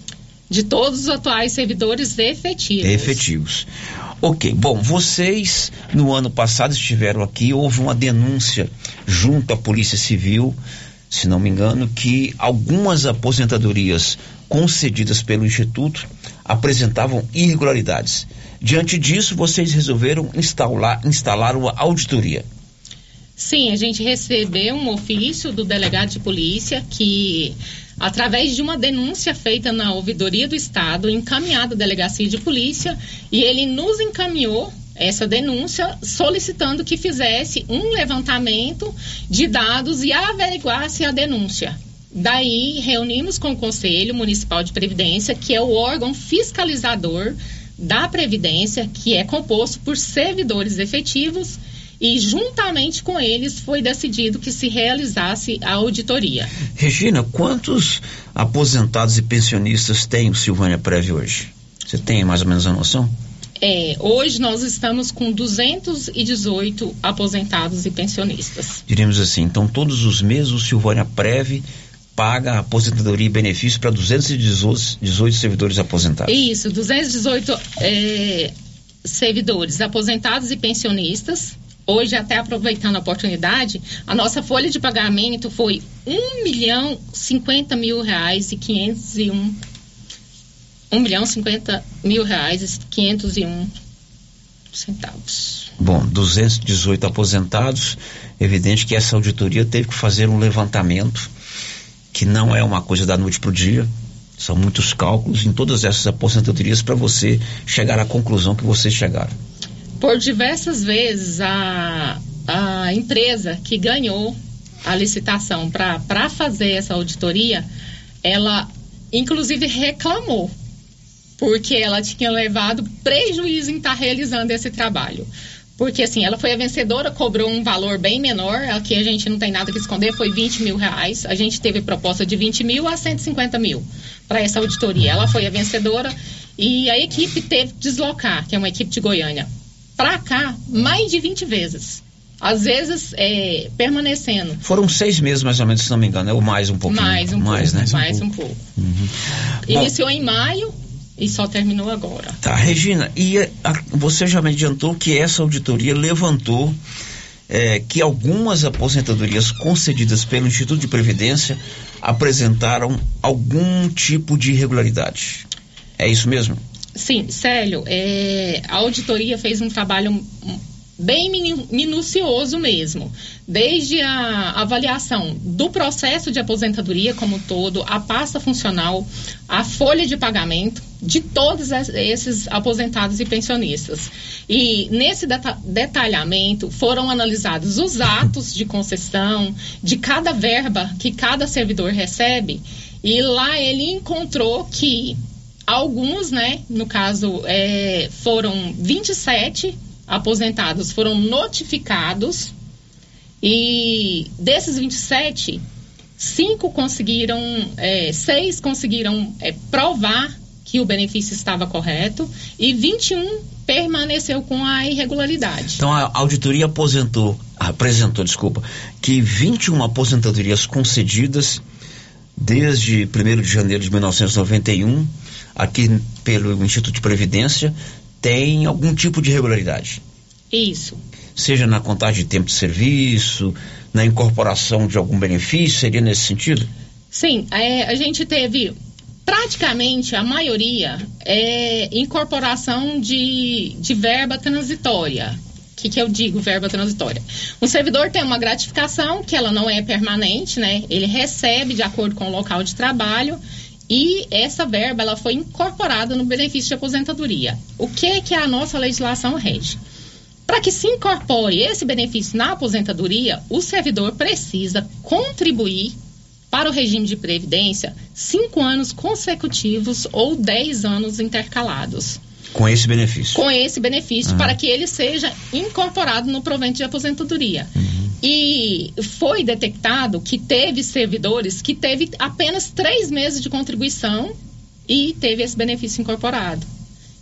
De todos os atuais servidores efetivos. Efetivos. Ok, bom, vocês no ano passado estiveram aqui, houve uma denúncia junto à Polícia Civil, se não me engano, que algumas aposentadorias concedidas pelo Instituto apresentavam irregularidades. Diante disso, vocês resolveram instalar, instalar uma auditoria. Sim, a gente recebeu um ofício do delegado de polícia que, através de uma denúncia feita na ouvidoria do Estado, encaminhada à delegacia de polícia, e ele nos encaminhou essa denúncia solicitando que fizesse um levantamento de dados e averiguasse a denúncia. Daí reunimos com o Conselho Municipal de Previdência, que é o órgão fiscalizador da Previdência, que é composto por servidores efetivos e juntamente com eles foi decidido que se realizasse a auditoria. Regina, quantos aposentados e pensionistas tem o Silvânia Prévio hoje? Você tem mais ou menos a noção? É, hoje nós estamos com 218 aposentados e pensionistas. Diríamos assim, então todos os meses o Silvânia Preve paga aposentadoria e benefício para 218 18 servidores aposentados. Isso, 218 é, servidores aposentados e pensionistas Hoje, até aproveitando a oportunidade, a nossa folha de pagamento foi um milhão cinquenta mil reais e quinhentos e um um milhão cinquenta mil reais e quinhentos e um centavos. Bom, 218 aposentados, evidente que essa auditoria teve que fazer um levantamento que não é uma coisa da noite para o dia, são muitos cálculos em todas essas aposentadorias para você chegar à conclusão que vocês chegaram por diversas vezes a, a empresa que ganhou a licitação para fazer essa auditoria, ela inclusive reclamou, porque ela tinha levado prejuízo em estar tá realizando esse trabalho. Porque assim, ela foi a vencedora, cobrou um valor bem menor, aqui a gente não tem nada que esconder, foi 20 mil reais. A gente teve proposta de 20 mil a 150 mil para essa auditoria. Ela foi a vencedora e a equipe teve que deslocar, que é uma equipe de Goiânia, para cá mais de 20 vezes. Às vezes, é, permanecendo. Foram seis meses, mais ou menos, se não me engano, é ou mais um pouquinho. Mais um mais, pouco, né? mais um pouco. Uhum. Iniciou Bom, em maio e só terminou agora. Tá, Regina, e a, você já me adiantou que essa auditoria levantou é, que algumas aposentadorias concedidas pelo Instituto de Previdência apresentaram algum tipo de irregularidade. É isso mesmo? Sim, Célio, é, a auditoria fez um trabalho bem minucioso mesmo. Desde a avaliação do processo de aposentadoria como todo, a pasta funcional, a folha de pagamento de todos esses aposentados e pensionistas. E nesse detalhamento foram analisados os atos de concessão de cada verba que cada servidor recebe. E lá ele encontrou que Alguns, né, no caso, é, foram 27 aposentados, foram notificados e desses 27, cinco conseguiram, é, seis conseguiram é, provar que o benefício estava correto e 21 permaneceu com a irregularidade. Então a auditoria aposentou, apresentou, desculpa, que 21 aposentadorias concedidas desde 1 de janeiro de 1991 aqui pelo Instituto de Previdência tem algum tipo de irregularidade. Isso. Seja na contagem de tempo de serviço, na incorporação de algum benefício, seria nesse sentido? Sim, é, a gente teve praticamente a maioria é incorporação de, de verba transitória. O que, que eu digo, verba transitória? Um servidor tem uma gratificação que ela não é permanente, né? Ele recebe de acordo com o local de trabalho e essa verba ela foi incorporada no benefício de aposentadoria. O que é que a nossa legislação rege? Para que se incorpore esse benefício na aposentadoria, o servidor precisa contribuir para o regime de previdência cinco anos consecutivos ou dez anos intercalados. Com esse benefício. Com esse benefício, Uhum. para que ele seja incorporado no provento de aposentadoria. E foi detectado que teve servidores que teve apenas três meses de contribuição e teve esse benefício incorporado.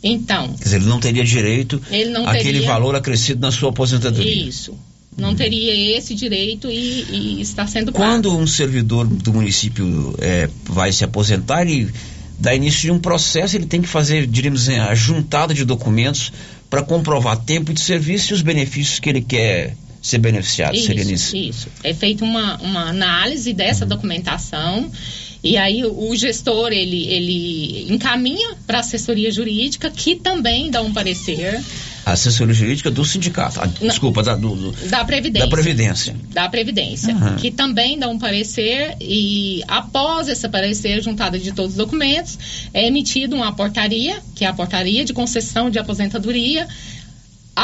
Então, Quer dizer, ele não teria direito não àquele teria- valor acrescido na sua aposentadoria. isso. Não teria esse direito e, e está sendo pago. Quando um servidor do município é, vai se aposentar, ele dá início de um processo, ele tem que fazer, diríamos, assim, a juntada de documentos para comprovar tempo de serviço e os benefícios que ele quer ser beneficiado. Seria nisso. Isso, isso. É feita uma, uma análise dessa documentação e aí o, gestor ele, ele encaminha para a assessoria jurídica que também dá um parecer A assessoria jurídica do sindicato. Ah, desculpa, da, do- do- da Previdência. da Previdência. Da Previdência, Aham. que também dá um parecer e após esse parecer juntada de todos os documentos, é emitida uma portaria, que é a portaria de concessão de aposentadoria.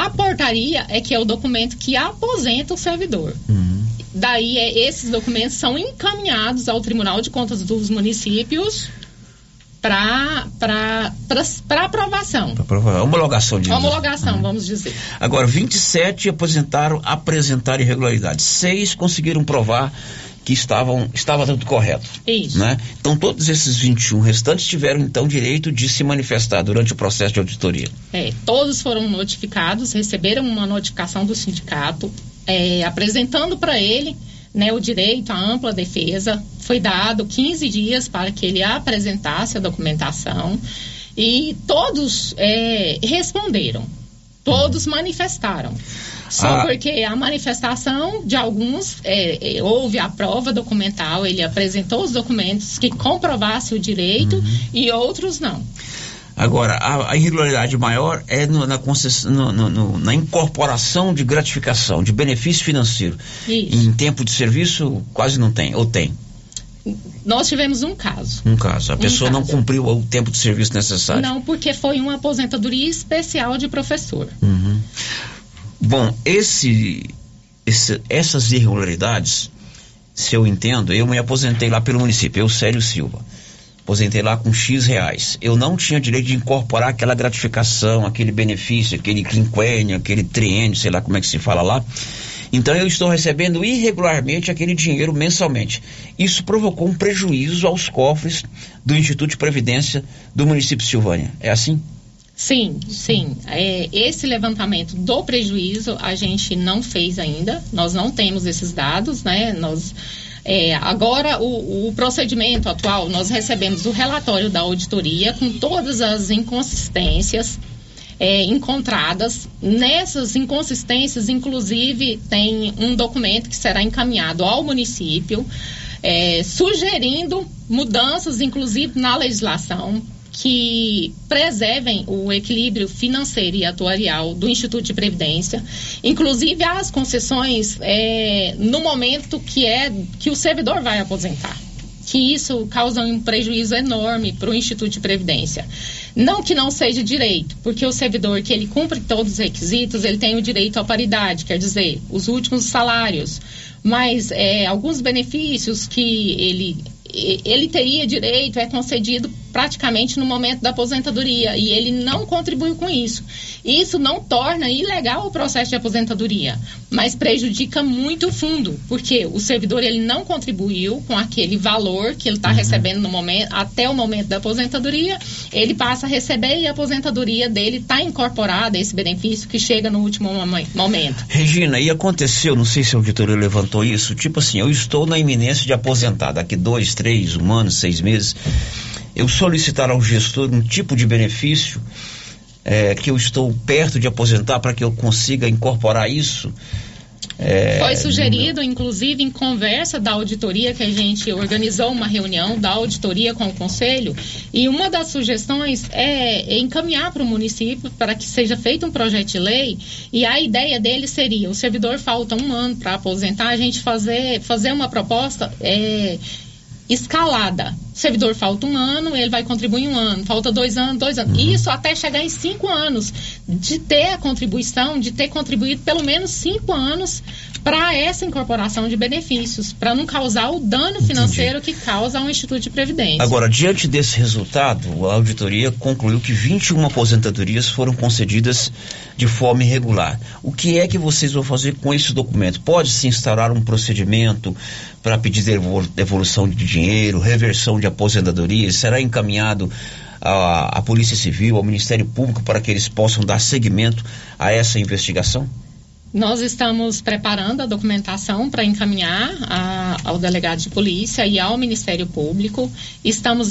A portaria é que é o documento que aposenta o servidor. Daí é, esses documentos são encaminhados ao Tribunal de Contas dos Municípios para aprovação. Pra provar- homologação de Homologação, vamos dizer. Agora, 27 aposentaram, apresentaram irregularidades. Seis conseguiram provar que estavam, estava tudo correto. Isso. Né? Então, todos esses 21 restantes tiveram, então, direito de se manifestar durante o processo de auditoria. É, todos foram notificados, receberam uma notificação do sindicato, é, apresentando para ele né, o direito à ampla defesa. Foi dado 15 dias para que ele apresentasse a documentação e todos é, responderam, todos manifestaram. Só Ah. porque a manifestação de alguns é, é, houve a prova documental, ele apresentou os documentos que comprovasse o direito e outros não. Agora, a, a irregularidade maior é no- na, no- no- na incorporação de gratificação, de benefício financeiro. Isso. Em tempo de serviço, quase não tem, ou tem, Nós tivemos um caso. um caso. A Um pessoa não caso. cumpriu o tempo de serviço necessário. Não, porque foi uma aposentadoria especial de professor. Uhum. Bom, esse, esse- essas irregularidades, se eu entendo, eu me aposentei lá pelo município, eu, Célio Silva. Aposentei lá com X reais. Eu não tinha direito de incorporar aquela gratificação, aquele benefício, aquele quinquênio, aquele triênio, sei lá como é que se fala lá. Então eu estou recebendo irregularmente aquele dinheiro mensalmente. Isso provocou um prejuízo aos cofres do Instituto de Previdência do município de Silvânia. É assim? Sim, sim. É, esse levantamento do prejuízo a gente não fez ainda. Nós não temos esses dados, né? Nós é, agora o, o procedimento atual nós recebemos o relatório da auditoria com todas as inconsistências é, encontradas. Nessas inconsistências, inclusive, tem um documento que será encaminhado ao município, é, sugerindo mudanças, inclusive, na legislação que preservem o equilíbrio financeiro e atuarial do Instituto de Previdência, inclusive as concessões é, no momento que é que o servidor vai aposentar que isso causa um prejuízo enorme para o Instituto de Previdência. Não que não seja direito, porque o servidor que ele cumpre todos os requisitos, ele tem o direito à paridade, quer dizer, os últimos salários, mas é, alguns benefícios que ele ele teria direito é concedido praticamente no momento da aposentadoria e ele não contribuiu com isso. Isso não torna ilegal o processo de aposentadoria, mas prejudica muito o fundo, porque o servidor ele não contribuiu com aquele valor que ele está recebendo no momento até o momento da aposentadoria, ele passa a receber e a aposentadoria dele está incorporada a esse benefício que chega no último momen- momento. Regina, e aconteceu, não sei se a auditoria levantou isso, tipo assim, eu estou na iminência de aposentar daqui dois, três, um ano, seis meses. Eu solicitar ao gestor um tipo de benefício eh, que eu estou perto de aposentar para que eu consiga incorporar isso. Eh, Foi sugerido, inclusive, em conversa da auditoria, que a gente organizou uma reunião da auditoria com o conselho, e uma das sugestões é encaminhar para o município para que seja feito um projeto de lei, e a ideia dele seria, o servidor falta um ano para aposentar, a gente fazer, fazer uma proposta é, escalada. O servidor falta um ano, ele vai contribuir um ano. Falta dois anos, dois anos. Uhum. Isso até chegar em cinco anos. De ter a contribuição, de ter contribuído pelo menos cinco anos para essa incorporação de benefícios, para não causar o dano financeiro que causa um instituto de previdência. Agora, diante desse resultado, a auditoria concluiu que 21 aposentadorias foram concedidas de forma irregular. O que é que vocês vão fazer com esse documento? Pode se instaurar um procedimento para pedir devol- devolução de dinheiro, reversão de aposentadorias? Será encaminhado à, à Polícia Civil, ao Ministério Público, para que eles possam dar seguimento a essa investigação? Nós estamos preparando a documentação para encaminhar a- ao delegado de polícia e ao Ministério Público. Estamos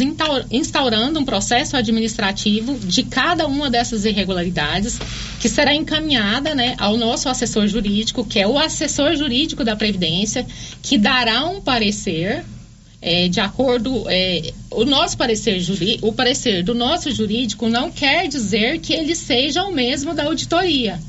instaurando um processo administrativo de cada uma dessas irregularidades, que será encaminhada né, ao nosso assessor jurídico, que é o assessor jurídico da Previdência, que dará um parecer. é, de acordo, é, o nosso parecer o parecer do nosso jurídico não quer dizer que ele seja o mesmo da auditoria.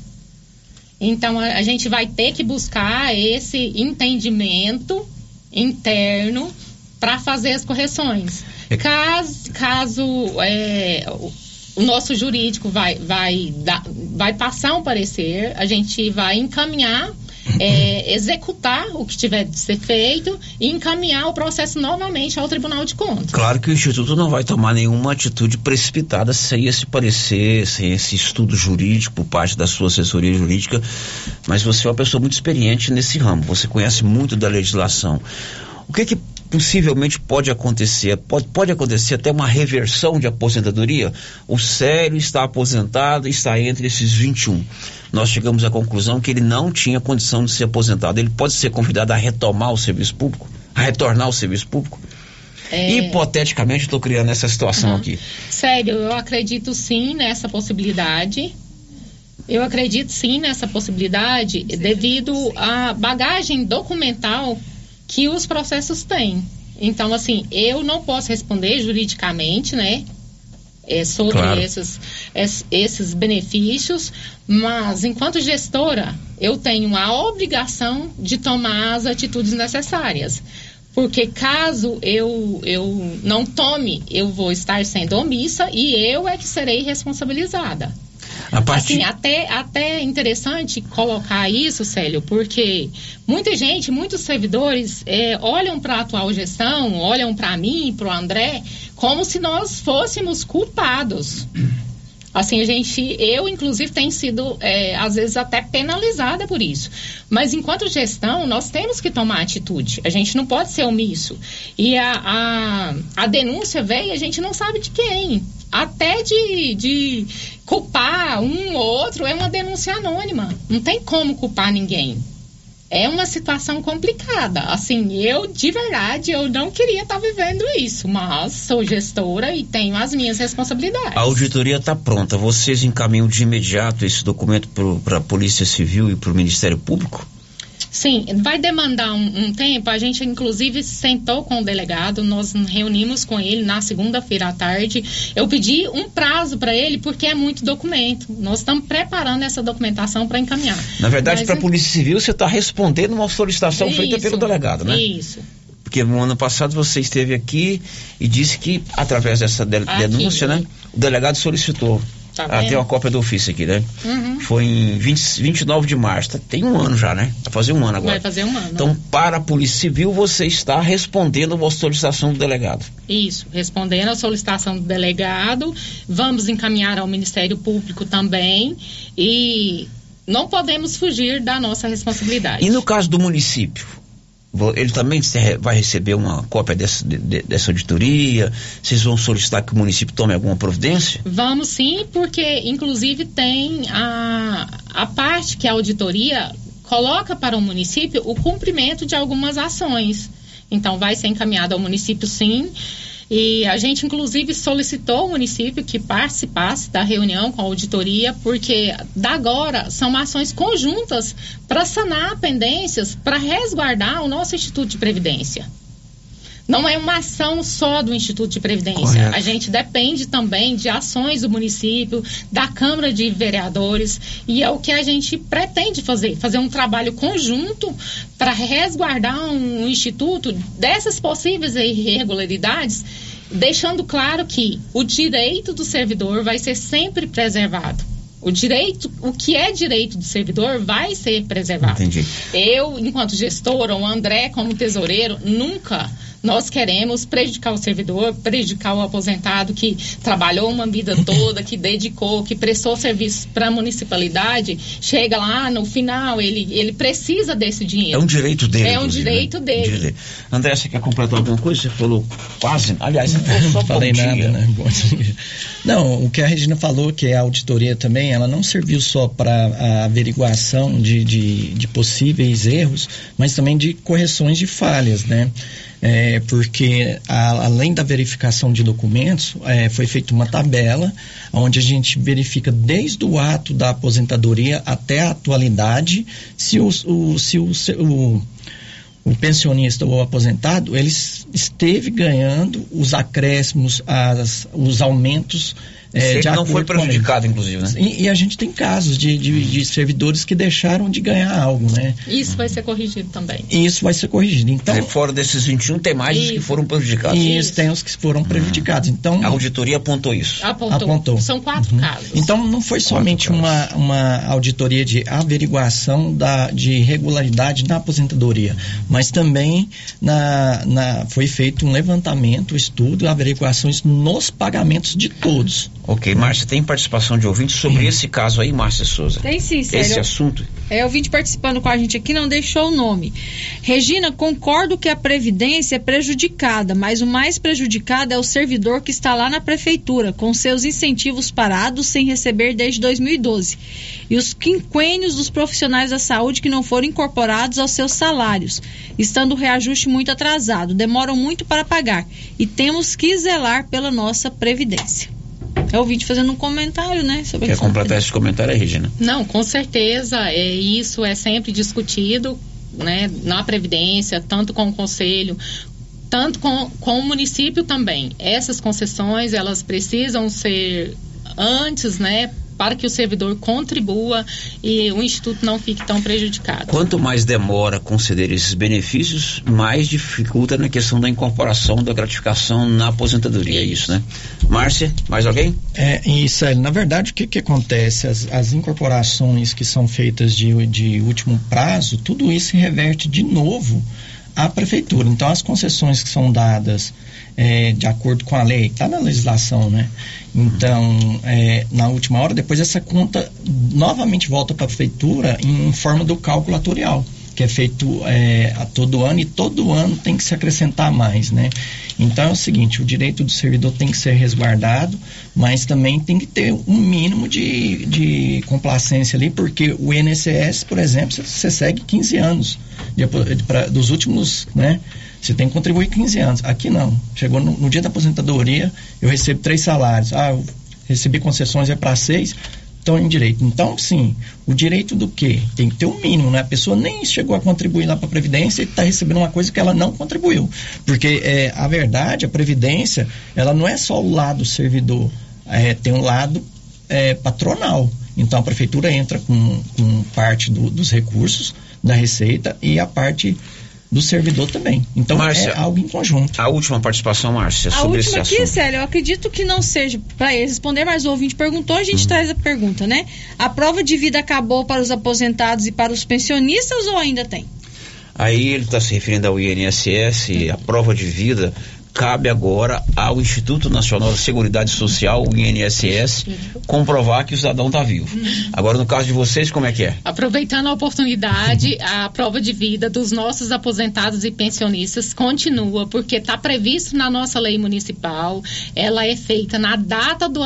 Então a, a gente vai ter que buscar esse entendimento interno para fazer as correções. Caso, caso é, o, o nosso jurídico vai, vai, dar, vai passar um parecer, a gente vai encaminhar, é, executar o que tiver de ser feito e encaminhar o processo novamente ao Tribunal de Contas. Claro que o Instituto não vai tomar nenhuma atitude precipitada sem esse parecer, sem esse estudo jurídico por parte da sua assessoria jurídica, mas você é uma pessoa muito experiente nesse ramo, você conhece muito da legislação. O que que possivelmente pode acontecer? Pode, pode acontecer até uma reversão de aposentadoria? O Célio está aposentado e está entre esses 21. Nós chegamos à conclusão que ele não tinha condição de ser aposentado. Ele pode ser convidado a retomar o serviço público? A retornar ao serviço público? É. Hipoteticamente, estou criando essa situação aqui. Sério, eu acredito sim nessa possibilidade. Eu acredito sim nessa possibilidade devido à bagagem documental que os processos têm. Então, assim, eu não posso responder juridicamente, né? é, sobre Claro. esses, es- esses benefícios, mas enquanto gestora, eu tenho a obrigação de tomar as atitudes necessárias. Porque caso eu, eu não tome, eu vou estar sendo omissa e eu é que serei responsabilizada. A. Assim, até, até interessante colocar isso, Célio, porque muita gente, muitos servidores é, olham para a atual gestão, olham para mim, para o André, como se nós fôssemos culpados. Assim, a gente, eu inclusive tenho sido, é, às vezes, até penalizada por isso. Mas enquanto gestão, nós temos que tomar atitude. A gente não pode ser omisso. E a, a, a denúncia veio, a gente não sabe de quem. Até de, de culpar um ou outro é uma denúncia anônima. Não tem como culpar ninguém. É uma situação complicada. Assim, eu, de verdade, eu não queria estar vivendo isso, mas sou gestora e tenho as minhas responsabilidades. A auditoria está pronta. Vocês encaminham de imediato esse documento para a Polícia Civil e para o Ministério Público? Sim, vai demandar um, um tempo. A gente, inclusive, sentou com o delegado, nós nos reunimos com ele na segunda-feira à tarde. Eu pedi um prazo para ele, porque é muito documento. Nós estamos preparando essa documentação para encaminhar. Na verdade, para a Polícia Civil, você está respondendo uma solicitação feita Isso, pelo delegado, né? Isso. Porque no ano passado você esteve aqui e disse que, através dessa de- Aqui. denúncia, né? O delegado solicitou. Tá ah, tem uma cópia do ofício aqui, né? Uhum. Foi em 20, 29 de março. Tá- Tem um ano já, né? Vai fazer um ano agora. Vai fazer um ano. Então, para a Polícia Civil, você está respondendo uma solicitação do delegado. Isso, respondendo à solicitação do delegado, vamos encaminhar ao Ministério Público também e não podemos fugir da nossa responsabilidade. E no caso do município? Ele também vai receber uma cópia dessa, de- de- dessa auditoria? Vocês vão solicitar que o município tome alguma providência? Vamos sim, porque inclusive tem a, a parte que a auditoria coloca para o município o cumprimento de algumas ações. Então vai ser encaminhado ao município sim. E a gente inclusive solicitou ao município que participasse da reunião com a auditoria, porque da agora são ações conjuntas para sanar pendências, para resguardar o nosso Instituto de Previdência. Não é uma ação só do Instituto de Previdência. Correto. A gente depende também de ações do município, da Câmara de Vereadores, e é o que a gente pretende fazer, fazer um trabalho conjunto para resguardar um instituto dessas possíveis irregularidades deixando claro que o direito do servidor vai ser sempre preservado. O direito, o que é direito do servidor vai ser preservado. Entendi. Eu, enquanto gestora, o André como tesoureiro, nunca nós queremos prejudicar o servidor, prejudicar o aposentado que trabalhou uma vida toda, que dedicou, que prestou serviço para a municipalidade, chega lá no final, ele, ele precisa desse dinheiro. É um direito dele. É um inclusive, direito né? dele. Direito. André, você quer completar alguma coisa? Você falou quase. Aliás, você falou só falei bom nada, dia. né? Bom dia. Não, o que a Regina falou, que é a auditoria também, ela não serviu só para a averiguação de, de, de possíveis erros, mas também de correções de falhas, né? É, porque a- além da verificação de documentos, é, foi feita uma tabela onde a gente verifica desde o ato da aposentadoria até a atualidade se o, o- se o, o o pensionista ou aposentado, ele esteve ganhando os acréscimos, as, os aumentos. Ele de não foi prejudicado, inclusive, né? E, e a gente tem casos de, de, de servidores que deixaram de ganhar algo, né? Isso vai ser corrigido também. E isso vai ser corrigido. Então, fora desses 21, tem mais os que Isso. foram prejudicados. e isso tem os que foram prejudicados. Então, A auditoria apontou isso. Apontou. Apontou. São quatro casos. Então não foi somente uma, uma auditoria de averiguação da, de irregularidade na aposentadoria, mas também na, na, foi feito um levantamento, estudo, averiguações nos pagamentos de todos. Ok, Márcia, tem participação de ouvintes sobre esse caso aí, Márcia Souza? Tem sim, Esse sério. assunto? É, ouvinte participando com a gente aqui não deixou o nome. Regina, concordo que a Previdência é prejudicada, mas o mais prejudicado é o servidor que está lá na Prefeitura, com seus incentivos parados sem receber desde 2012. E os quinquênios dos profissionais da saúde que não foram incorporados aos seus salários, estando o reajuste muito atrasado, demoram muito para pagar. E temos que zelar pela nossa Previdência. É o ouvinte fazendo um comentário, né? Sobre Quer completar esse comentário aí, Regina? Não, com certeza, é, isso é sempre discutido né, na Previdência, tanto com o Conselho, tanto com, com o município também. Essas concessões, elas precisam ser antes, né, para que o servidor contribua e o Instituto não fique tão prejudicado. Quanto mais demora a conceder esses benefícios, mais dificulta na questão da incorporação da gratificação na aposentadoria. É isso, né? Márcia, mais alguém? É, e Célio, na verdade, o que, que acontece? As, as incorporações que são feitas de, de último prazo, tudo isso se reverte de novo à prefeitura. Então, as concessões que são dadas é, de acordo com a lei, está na legislação, né? Então, é, na última hora, depois essa conta novamente volta para a prefeitura em forma do cálculo atorial, que é feito é, a todo ano e todo ano tem que se acrescentar mais, né? Então é o seguinte, o direito do servidor tem que ser resguardado, mas também tem que ter um mínimo de, de complacência ali, porque o INSS, por exemplo, você- segue 15 anos de pra- dos últimos, né? Você tem que contribuir 15 anos. Aqui não. Chegou no, no dia da aposentadoria, eu recebo três salários. Ah, recebi concessões é para seis, estão em direito. Então, sim, o direito do quê? Tem que ter um mínimo, né? A pessoa nem chegou a contribuir lá para a Previdência e está recebendo uma coisa que ela não contribuiu. Porque é, a verdade, a Previdência, ela não é só o lado servidor, é, tem um lado é, patronal. Então a prefeitura entra com, com parte do- dos recursos da receita e a parte do servidor também. Então Márcia, é algo em conjunto. A última participação, Márcia, A sobre última esse aqui, assunto. Célio, eu acredito que não seja para ele responder, mas o ouvinte perguntou, a gente traz a pergunta, né? A prova de vida acabou para os aposentados e para os pensionistas ou ainda tem? Aí ele está se referindo ao INSS, a prova de vida cabe agora ao Instituto Nacional de Seguridade Social, o INSS, comprovar que o cidadão está vivo. Agora, no caso de vocês, como é que é? Aproveitando a oportunidade, a prova de vida dos nossos aposentados e pensionistas continua, porque está previsto na nossa lei municipal. Ela é feita na data do,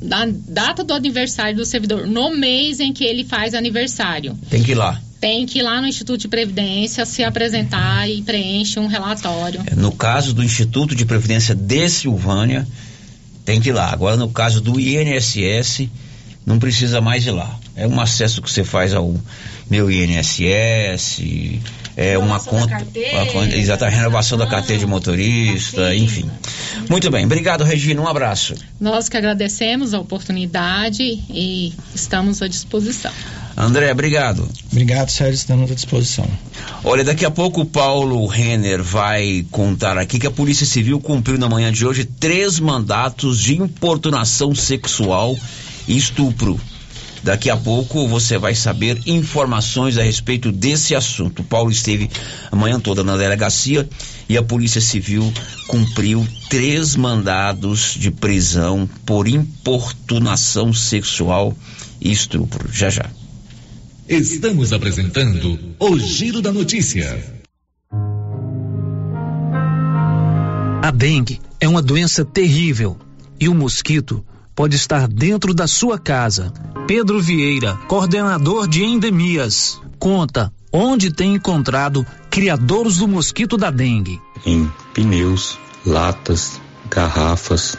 na data do aniversário do servidor, no mês em que ele faz aniversário. Tem que ir lá. Tem que ir lá no Instituto de Previdência se apresentar e preenche um relatório. No caso do Instituto de Previdência de Silvânia, tem que ir lá. Agora, no caso do INSS, não precisa mais ir lá. É um acesso que você faz ao meu INSS, é uma conta. a conta- Exato, a renovação da carteira de motorista, enfim. Muito bem, obrigado, Regina. Um abraço. Nós que agradecemos a oportunidade e estamos à disposição. André, obrigado. Obrigado, Sérgio, estamos à disposição. Olha, daqui a pouco o Paulo Renner vai contar aqui que a Polícia Civil cumpriu na manhã de hoje três mandatos de importunação sexual e estupro. Daqui a pouco você vai saber informações a respeito desse assunto. O Paulo esteve a manhã toda na delegacia e a Polícia Civil cumpriu três mandados de prisão por importunação sexual e estupro. Já já. Estamos apresentando o Giro da Notícia. A dengue é uma doença terrível e o mosquito pode estar dentro da sua casa. Pedro Vieira, coordenador de endemias, conta onde tem encontrado criadores do mosquito da dengue. Em pneus, latas, garrafas,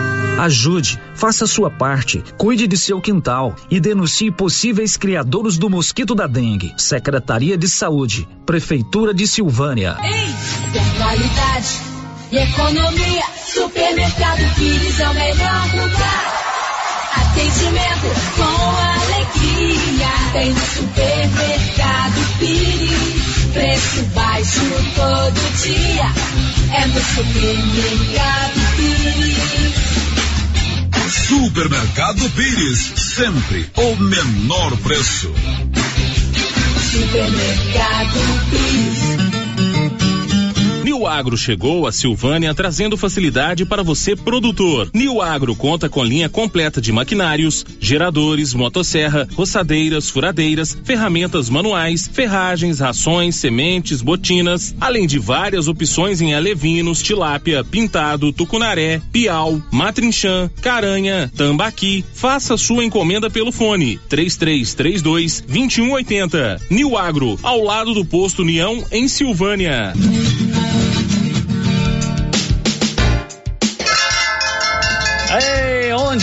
Ajude, faça sua parte, cuide de seu quintal e denuncie possíveis criadores do mosquito da dengue. Secretaria de Saúde, Prefeitura de Silvânia. Tem qualidade e economia. Supermercado Pires é o melhor lugar. Atendimento com alegria. Tem supermercado Pires. Preço baixo todo dia. É no supermercado Pires. Supermercado Pires, sempre o menor preço. Supermercado Pires. New Agro chegou a Silvânia trazendo facilidade para você produtor. New Agro conta com linha completa de maquinários, geradores, motosserra, roçadeiras, furadeiras, ferramentas manuais, ferragens, rações, sementes, botinas, além de várias opções em alevinos, tilápia, pintado, tucunaré, piau, matrinchã, caranha, tambaqui. Faça sua encomenda pelo fone 3332 2180. New Agro, ao lado do posto União em Silvânia.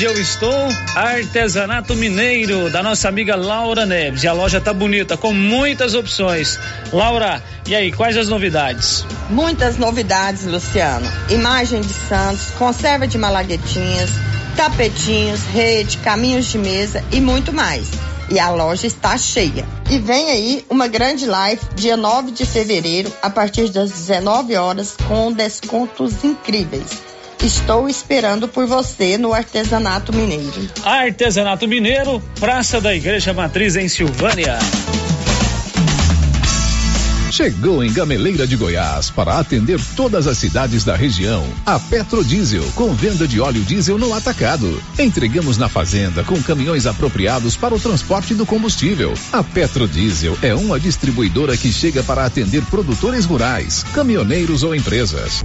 Eu estou? Artesanato Mineiro, da nossa amiga Laura Neves. E a loja tá bonita, com muitas opções. Laura, e aí, quais as novidades? Muitas novidades, Luciano. Imagem de santos, conserva de malaguetinhas, tapetinhos, rede, caminhos de mesa e muito mais. E a loja está cheia. E vem aí uma grande live dia 9 de fevereiro, a partir das 19 horas, com descontos incríveis. Estou esperando por você no Artesanato Mineiro. Artesanato Mineiro, Praça da Igreja Matriz em Silvânia. Chegou em Gameleira de Goiás para atender todas as cidades da região. A Petrodiesel, com venda de óleo diesel no atacado. Entregamos na fazenda com caminhões apropriados para o transporte do combustível. A Petrodiesel é uma distribuidora que chega para atender produtores rurais, caminhoneiros ou empresas.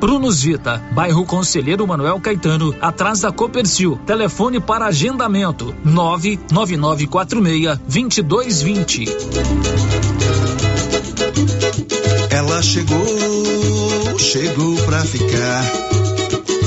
Prunus Vita, bairro Conselheiro Manuel Caetano, atrás da Copercil. Telefone para agendamento: 99946 2220. Ela chegou, chegou pra ficar.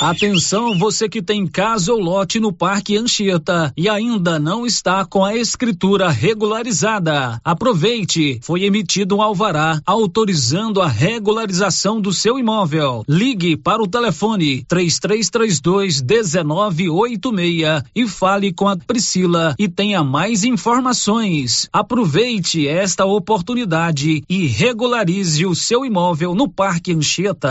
Atenção, você que tem casa ou lote no Parque Anchieta e ainda não está com a escritura regularizada. Aproveite, foi emitido um alvará autorizando a regularização do seu imóvel. Ligue para o telefone 3332 1986 e fale com a Priscila e tenha mais informações. Aproveite esta oportunidade e regularize o seu imóvel no Parque Anchieta.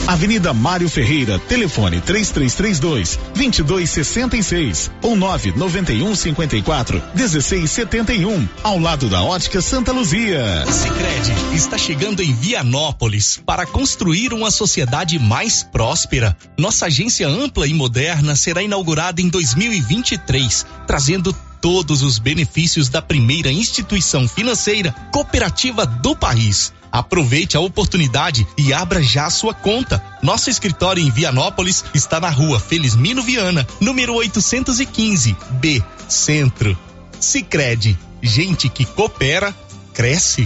Avenida Mário Ferreira, telefone 3332 2266 ou 991 54 1671, ao lado da Ótica Santa Luzia. Sicredi está chegando em Vianópolis para construir uma sociedade mais próspera. Nossa agência ampla e moderna será inaugurada em 2023, trazendo todos os benefícios da primeira instituição financeira cooperativa do país. Aproveite a oportunidade e abra já sua conta. Nosso escritório em Vianópolis está na rua Felizmino Viana, número 815, B, Centro. Sicredi, gente que coopera, cresce.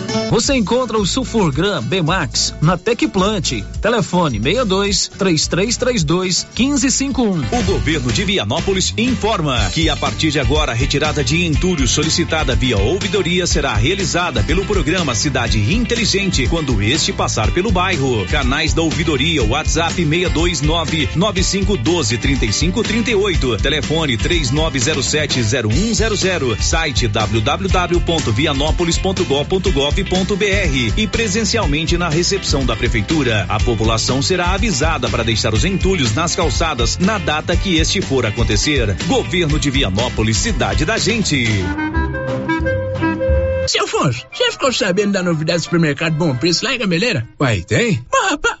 Você encontra o Sulfurgram B-Max na Tecplant. Telefone 62 3332 1551. O governo de Vianópolis informa que a partir de agora a retirada de entulho solicitada via ouvidoria será realizada pelo programa Cidade Inteligente quando este passar pelo bairro. Canais da ouvidoria WhatsApp 629 9512 3538. Telefone 3907 0100. Site www.vianópolis.gov.br e presencialmente na recepção da prefeitura. A população será avisada para deixar os entulhos nas calçadas na data que este for acontecer. Governo de Vianópolis, cidade da gente. Seu Afonso, você ficou sabendo da novidade do supermercado Bom Preço lá em Gameleira? Uai, tem? Mas, rapaz,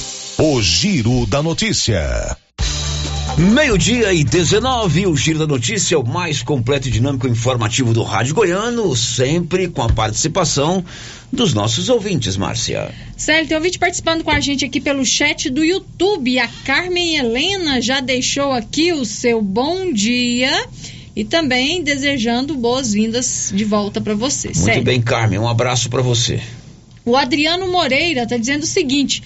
O Giro da Notícia. Meio-dia e 19, o Giro da Notícia, o mais completo e dinâmico informativo do Rádio Goiano, sempre com a participação dos nossos ouvintes, Márcia. Célio, tem ouvinte participando com a gente aqui pelo chat do YouTube. A Carmen Helena já deixou aqui o seu bom dia e também desejando boas-vindas de volta para você. Muito Célio. bem, Carmen, um abraço para você. O Adriano Moreira está dizendo o seguinte: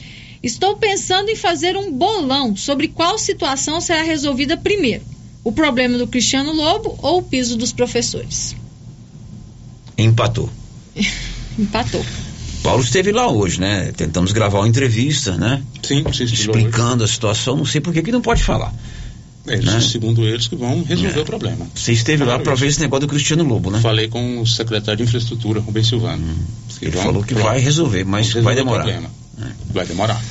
estou pensando em fazer um bolão sobre qual situação será resolvida primeiro. O problema do Cristiano Lobo ou o piso dos professores? Empatou. Empatou. Paulo esteve lá hoje, né? Tentamos gravar uma entrevista, né? Sim, lá Explicando a situação, não sei por que que não pode falar. Eles, né? Segundo eles, que vão resolver É. o problema. Você esteve lá para ver esse negócio do Cristiano Lobo, né? Falei com o secretário de Infraestrutura, Rubens Silvano. Que Ele vão- falou que vão- vai resolver, mas vai resolver o demorar. problema. Vai demorar.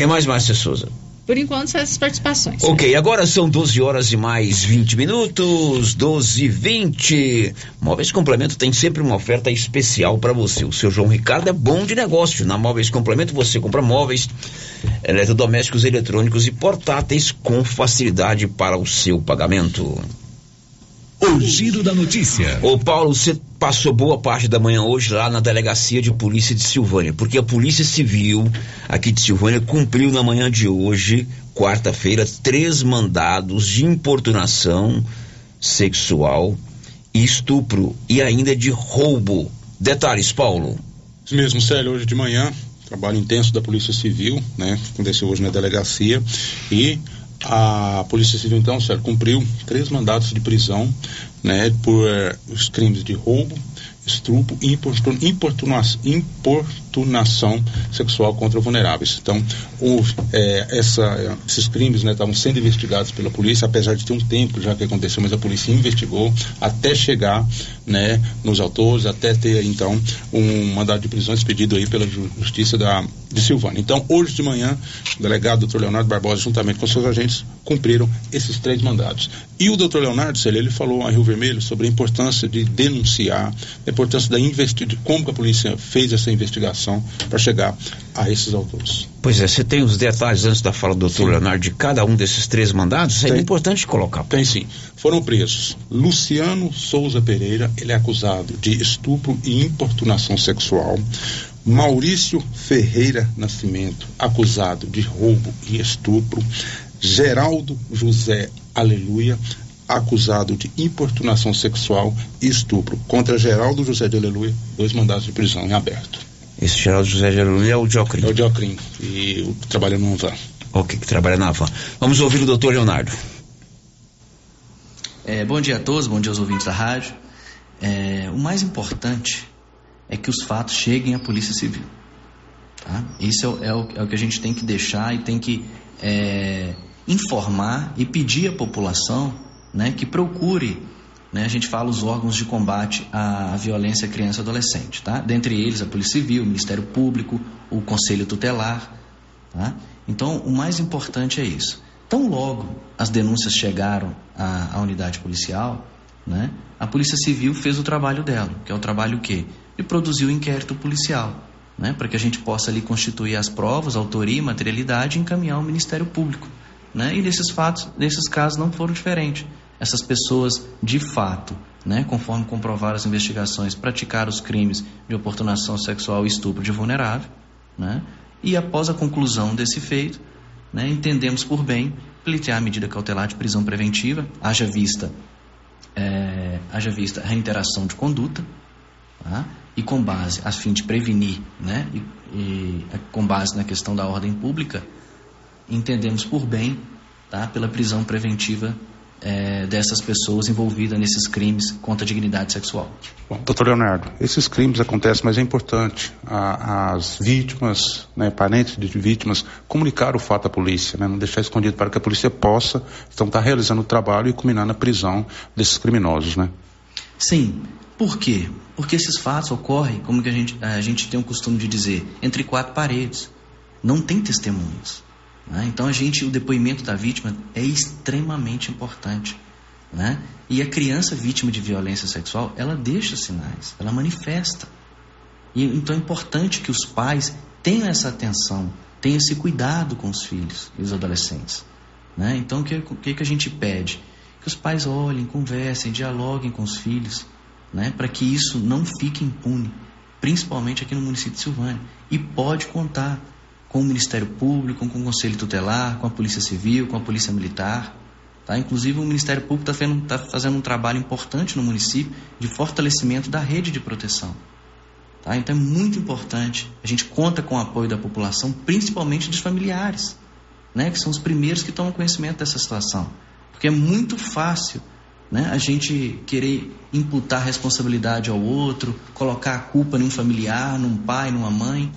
Quem mais, Márcia Souza? Por enquanto, são essas participações. Ok, agora são 12 horas e mais 20 minutos, 12 e 20. Móveis Complemento tem sempre uma oferta especial para você. O seu João Ricardo é bom de negócio. Na Móveis Complemento você compra móveis, eletrodomésticos, eletrônicos e portáteis com facilidade para o seu pagamento. O Giro da Notícia. Ô Paulo, você passou boa parte da manhã hoje lá na delegacia de polícia de Silvânia, porque a Polícia Civil aqui de Silvânia cumpriu na manhã de hoje, quarta-feira, três mandados de importunação sexual, estupro e ainda de roubo. Detalhes, Paulo. Isso mesmo, Célio, hoje de manhã, trabalho intenso da Polícia Civil, né? Aconteceu hoje na delegacia. E a Polícia Civil, então, Célio, cumpriu três mandados de prisão, né? Por eh, os crimes de roubo, estupro e importun, importuna, importunação sexual contra vulneráveis. Então, houve eh, essa, eh, esses crimes né, estavam sendo investigados pela polícia, apesar de ter um tempo já que aconteceu, mas a polícia investigou até chegar né, nos autores, até ter então um mandado de prisão expedido aí pela Ju- Justiça da, de Silvânia. Então, hoje de manhã, o delegado Dr. Leonardo Barbosa, juntamente com seus agentes, cumpriram esses três mandados. E o Dr. Leonardo, Célio, ele falou a Rio Vermelho sobre a importância de denunciar, a importância da investi de como a polícia fez essa investigação para chegar a esses autores. Pois é, você tem os detalhes antes da fala do Dr. Leonardo de cada um desses três mandados? É importante colocar. Tem sim. Foram presos Luciano Souza Pereira, ele é acusado de estupro e importunação sexual. Maurício Ferreira Nascimento, acusado de roubo e estupro. Geraldo José Aleluia, acusado de importunação sexual e estupro. Contra Geraldo José de Aleluia, dois mandados de prisão em aberto. Esse Geraldo José Geraldo é o Diocrim. É o Diocrim, e o- trabalha no van. Ok, que trabalha na van. Vamos ouvir o doutor Leonardo. É, bom dia a todos, bom dia aos ouvintes da rádio. É, o mais importante é que os fatos cheguem à Polícia Civil. Tá? Isso é, o- é o, é o que a gente tem que deixar e tem que é, informar e pedir à população né, que procure. Né, a gente fala os órgãos de combate à violência criança e adolescente, tá? Dentre eles a Polícia Civil, o Ministério Público, o Conselho Tutelar, tá? Então o mais importante é isso. Tão logo as denúncias chegaram à, à unidade policial, né, a Polícia Civil fez o trabalho dela, que é o trabalho o quê? De produzir o inquérito policial, né, para que a gente possa ali constituir as provas, autoria materialidade e encaminhar ao Ministério Público. Né? E nesses fatos, nesses casos não foram diferentes. Essas pessoas, de fato, né, conforme comprovaram as investigações, praticaram os crimes de oportunação sexual e estupro de vulnerável, né? E após a conclusão desse feito, né, entendemos por bem pleitear a medida cautelar de prisão preventiva, haja vista, é, haja vista reiteração de conduta, tá? e com base a fim de prevenir né, e, e com base na questão da ordem pública, entendemos por bem, tá, pela prisão preventiva é, dessas pessoas envolvidas nesses crimes contra a dignidade sexual. Bom, doutor Leonardo, esses crimes acontecem, mas é importante a, as vítimas, né, parentes de vítimas, comunicar o fato à polícia, né, não deixar escondido para que a polícia possa então estar tá realizando o trabalho e culminar na prisão desses criminosos, né? Sim. Por quê? Porque esses fatos ocorrem, como que a gente, a gente tem o costume de dizer, entre quatro paredes. Não tem testemunhas. Né? Então a gente, o depoimento da vítima é extremamente importante. Né? E a criança vítima de violência sexual, ela deixa sinais, ela manifesta. E, então é importante que os pais tenham essa atenção, tenham esse cuidado com os filhos e os adolescentes. Né? Então o que, que, que a gente pede? Que os pais olhem, conversem, dialoguem com os filhos, né? para que isso não fique impune, principalmente aqui no município de Silvânia. E pode contar com o Ministério Público, com o Conselho Tutelar, com a Polícia Civil, com a Polícia Militar. Tá? Inclusive, o Ministério Público está tá fazendo um trabalho importante no município de fortalecimento da rede de proteção. Tá? Então, é muito importante. A gente conta com o apoio da população, principalmente dos familiares, né? que são os primeiros que tomam conhecimento dessa situação. Porque é muito fácil né? a gente querer imputar responsabilidade ao outro, colocar a culpa num familiar, num pai, numa mãe.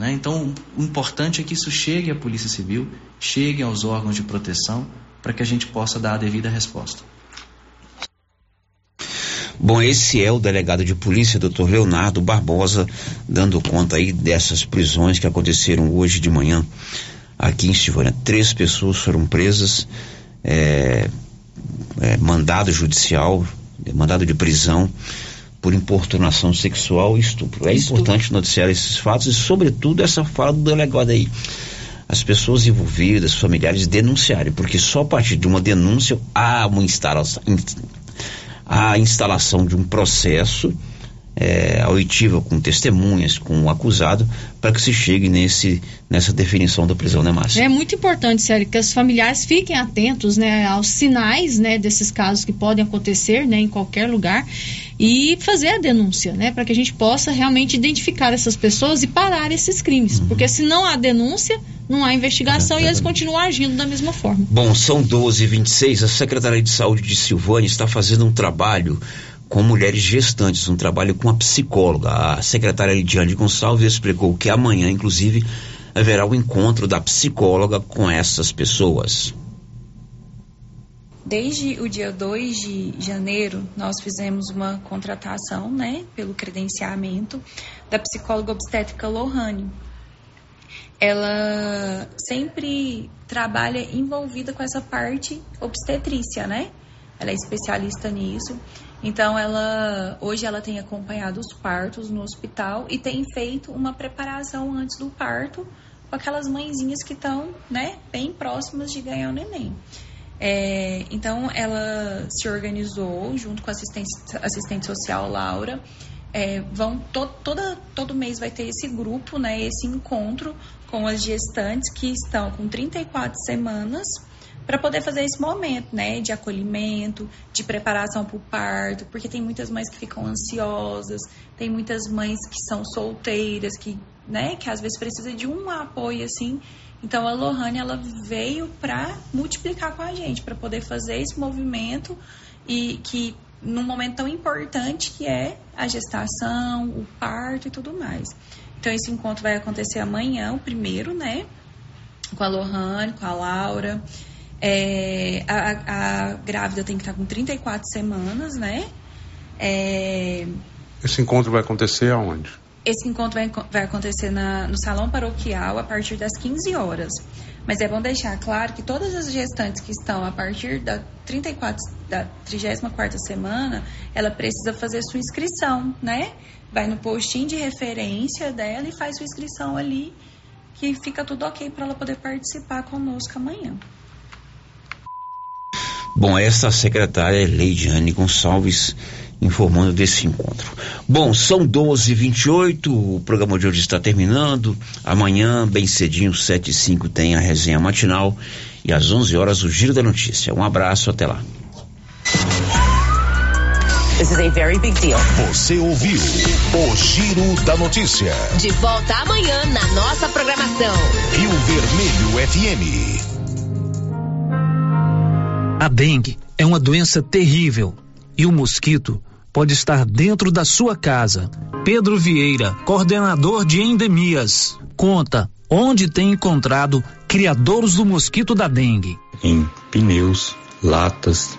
Né? Então, o importante é que isso chegue à Polícia Civil, chegue aos órgãos de proteção, para que a gente possa dar a devida resposta. Bom, esse é o delegado de polícia, doutor Leonardo Barbosa, dando conta aí dessas prisões que aconteceram hoje de manhã aqui em Silvânia. Três pessoas foram presas, é, é, mandado judicial, mandado de prisão por importunação sexual e estupro. É estupro. importante noticiar esses fatos e, sobretudo, essa fala do delegado aí. As pessoas envolvidas, familiares, denunciarem, porque só a partir de uma denúncia há uma instalação, a instalação de um processo é, auditiva com testemunhas, com o acusado, para que se chegue nesse, nessa definição da prisão, né, Márcia? É muito importante, Sérgio, que os familiares fiquem atentos né, aos sinais né, desses casos que podem acontecer né, em qualquer lugar e fazer a denúncia, né, para que a gente possa realmente identificar essas pessoas e parar esses crimes. Uhum. Porque se não há denúncia, não há investigação e eles continuam agindo da mesma forma. Bom, são 12 e 26 a Secretaria de Saúde de Silvânia está fazendo um trabalho com mulheres gestantes, um trabalho com a psicóloga. A secretária Lidiane Gonçalves explicou que amanhã, inclusive, haverá o encontro da psicóloga com essas pessoas. Desde o dia 2 de janeiro, nós fizemos uma contratação, né, pelo credenciamento da psicóloga obstétrica Lohane. Ela sempre trabalha envolvida com essa parte obstetrícia, né? Ela é especialista nisso. Então ela hoje ela tem acompanhado os partos no hospital e tem feito uma preparação antes do parto com aquelas mãezinhas que estão, né, bem próximas de ganhar o neném. É, então ela se organizou junto com a assistente, assistente social Laura. É, vão to, toda, todo mês vai ter esse grupo, né, esse encontro com as gestantes que estão com 34 semanas para poder fazer esse momento, né, de acolhimento, de preparação para o parto, porque tem muitas mães que ficam ansiosas, tem muitas mães que são solteiras, que, né, que às vezes precisa de um apoio assim. Então a Lohane ela veio para multiplicar com a gente, para poder fazer esse movimento e que num momento tão importante que é a gestação, o parto e tudo mais. Então esse encontro vai acontecer amanhã, o primeiro, né? Com a Lohane, com a Laura. É, a, a, grávida tem que estar com 34 semanas, né? É, Esse encontro vai acontecer aonde? Esse encontro vai, vai acontecer na, no salão paroquial a partir das 15 horas. Mas é bom deixar claro que todas as gestantes que estão a partir da 34, da 34 semana, ela precisa fazer sua inscrição, né? Vai no postinho de referência dela e faz sua inscrição ali, que fica tudo ok para ela poder participar conosco amanhã. Bom, essa secretária é Leidiane Gonçalves informando desse encontro. Bom, são 12h28, o programa de hoje está terminando. Amanhã, bem cedinho, 7 e 5 tem a resenha matinal. E às 11 horas, o Giro da Notícia. Um abraço, até lá. This is a very big deal. Você ouviu o Giro da Notícia. De volta amanhã na nossa programação. Rio Vermelho FM. A dengue é uma doença terrível e o mosquito pode estar dentro da sua casa. Pedro Vieira, coordenador de endemias, conta onde tem encontrado criadouros do mosquito da dengue. Em pneus, latas,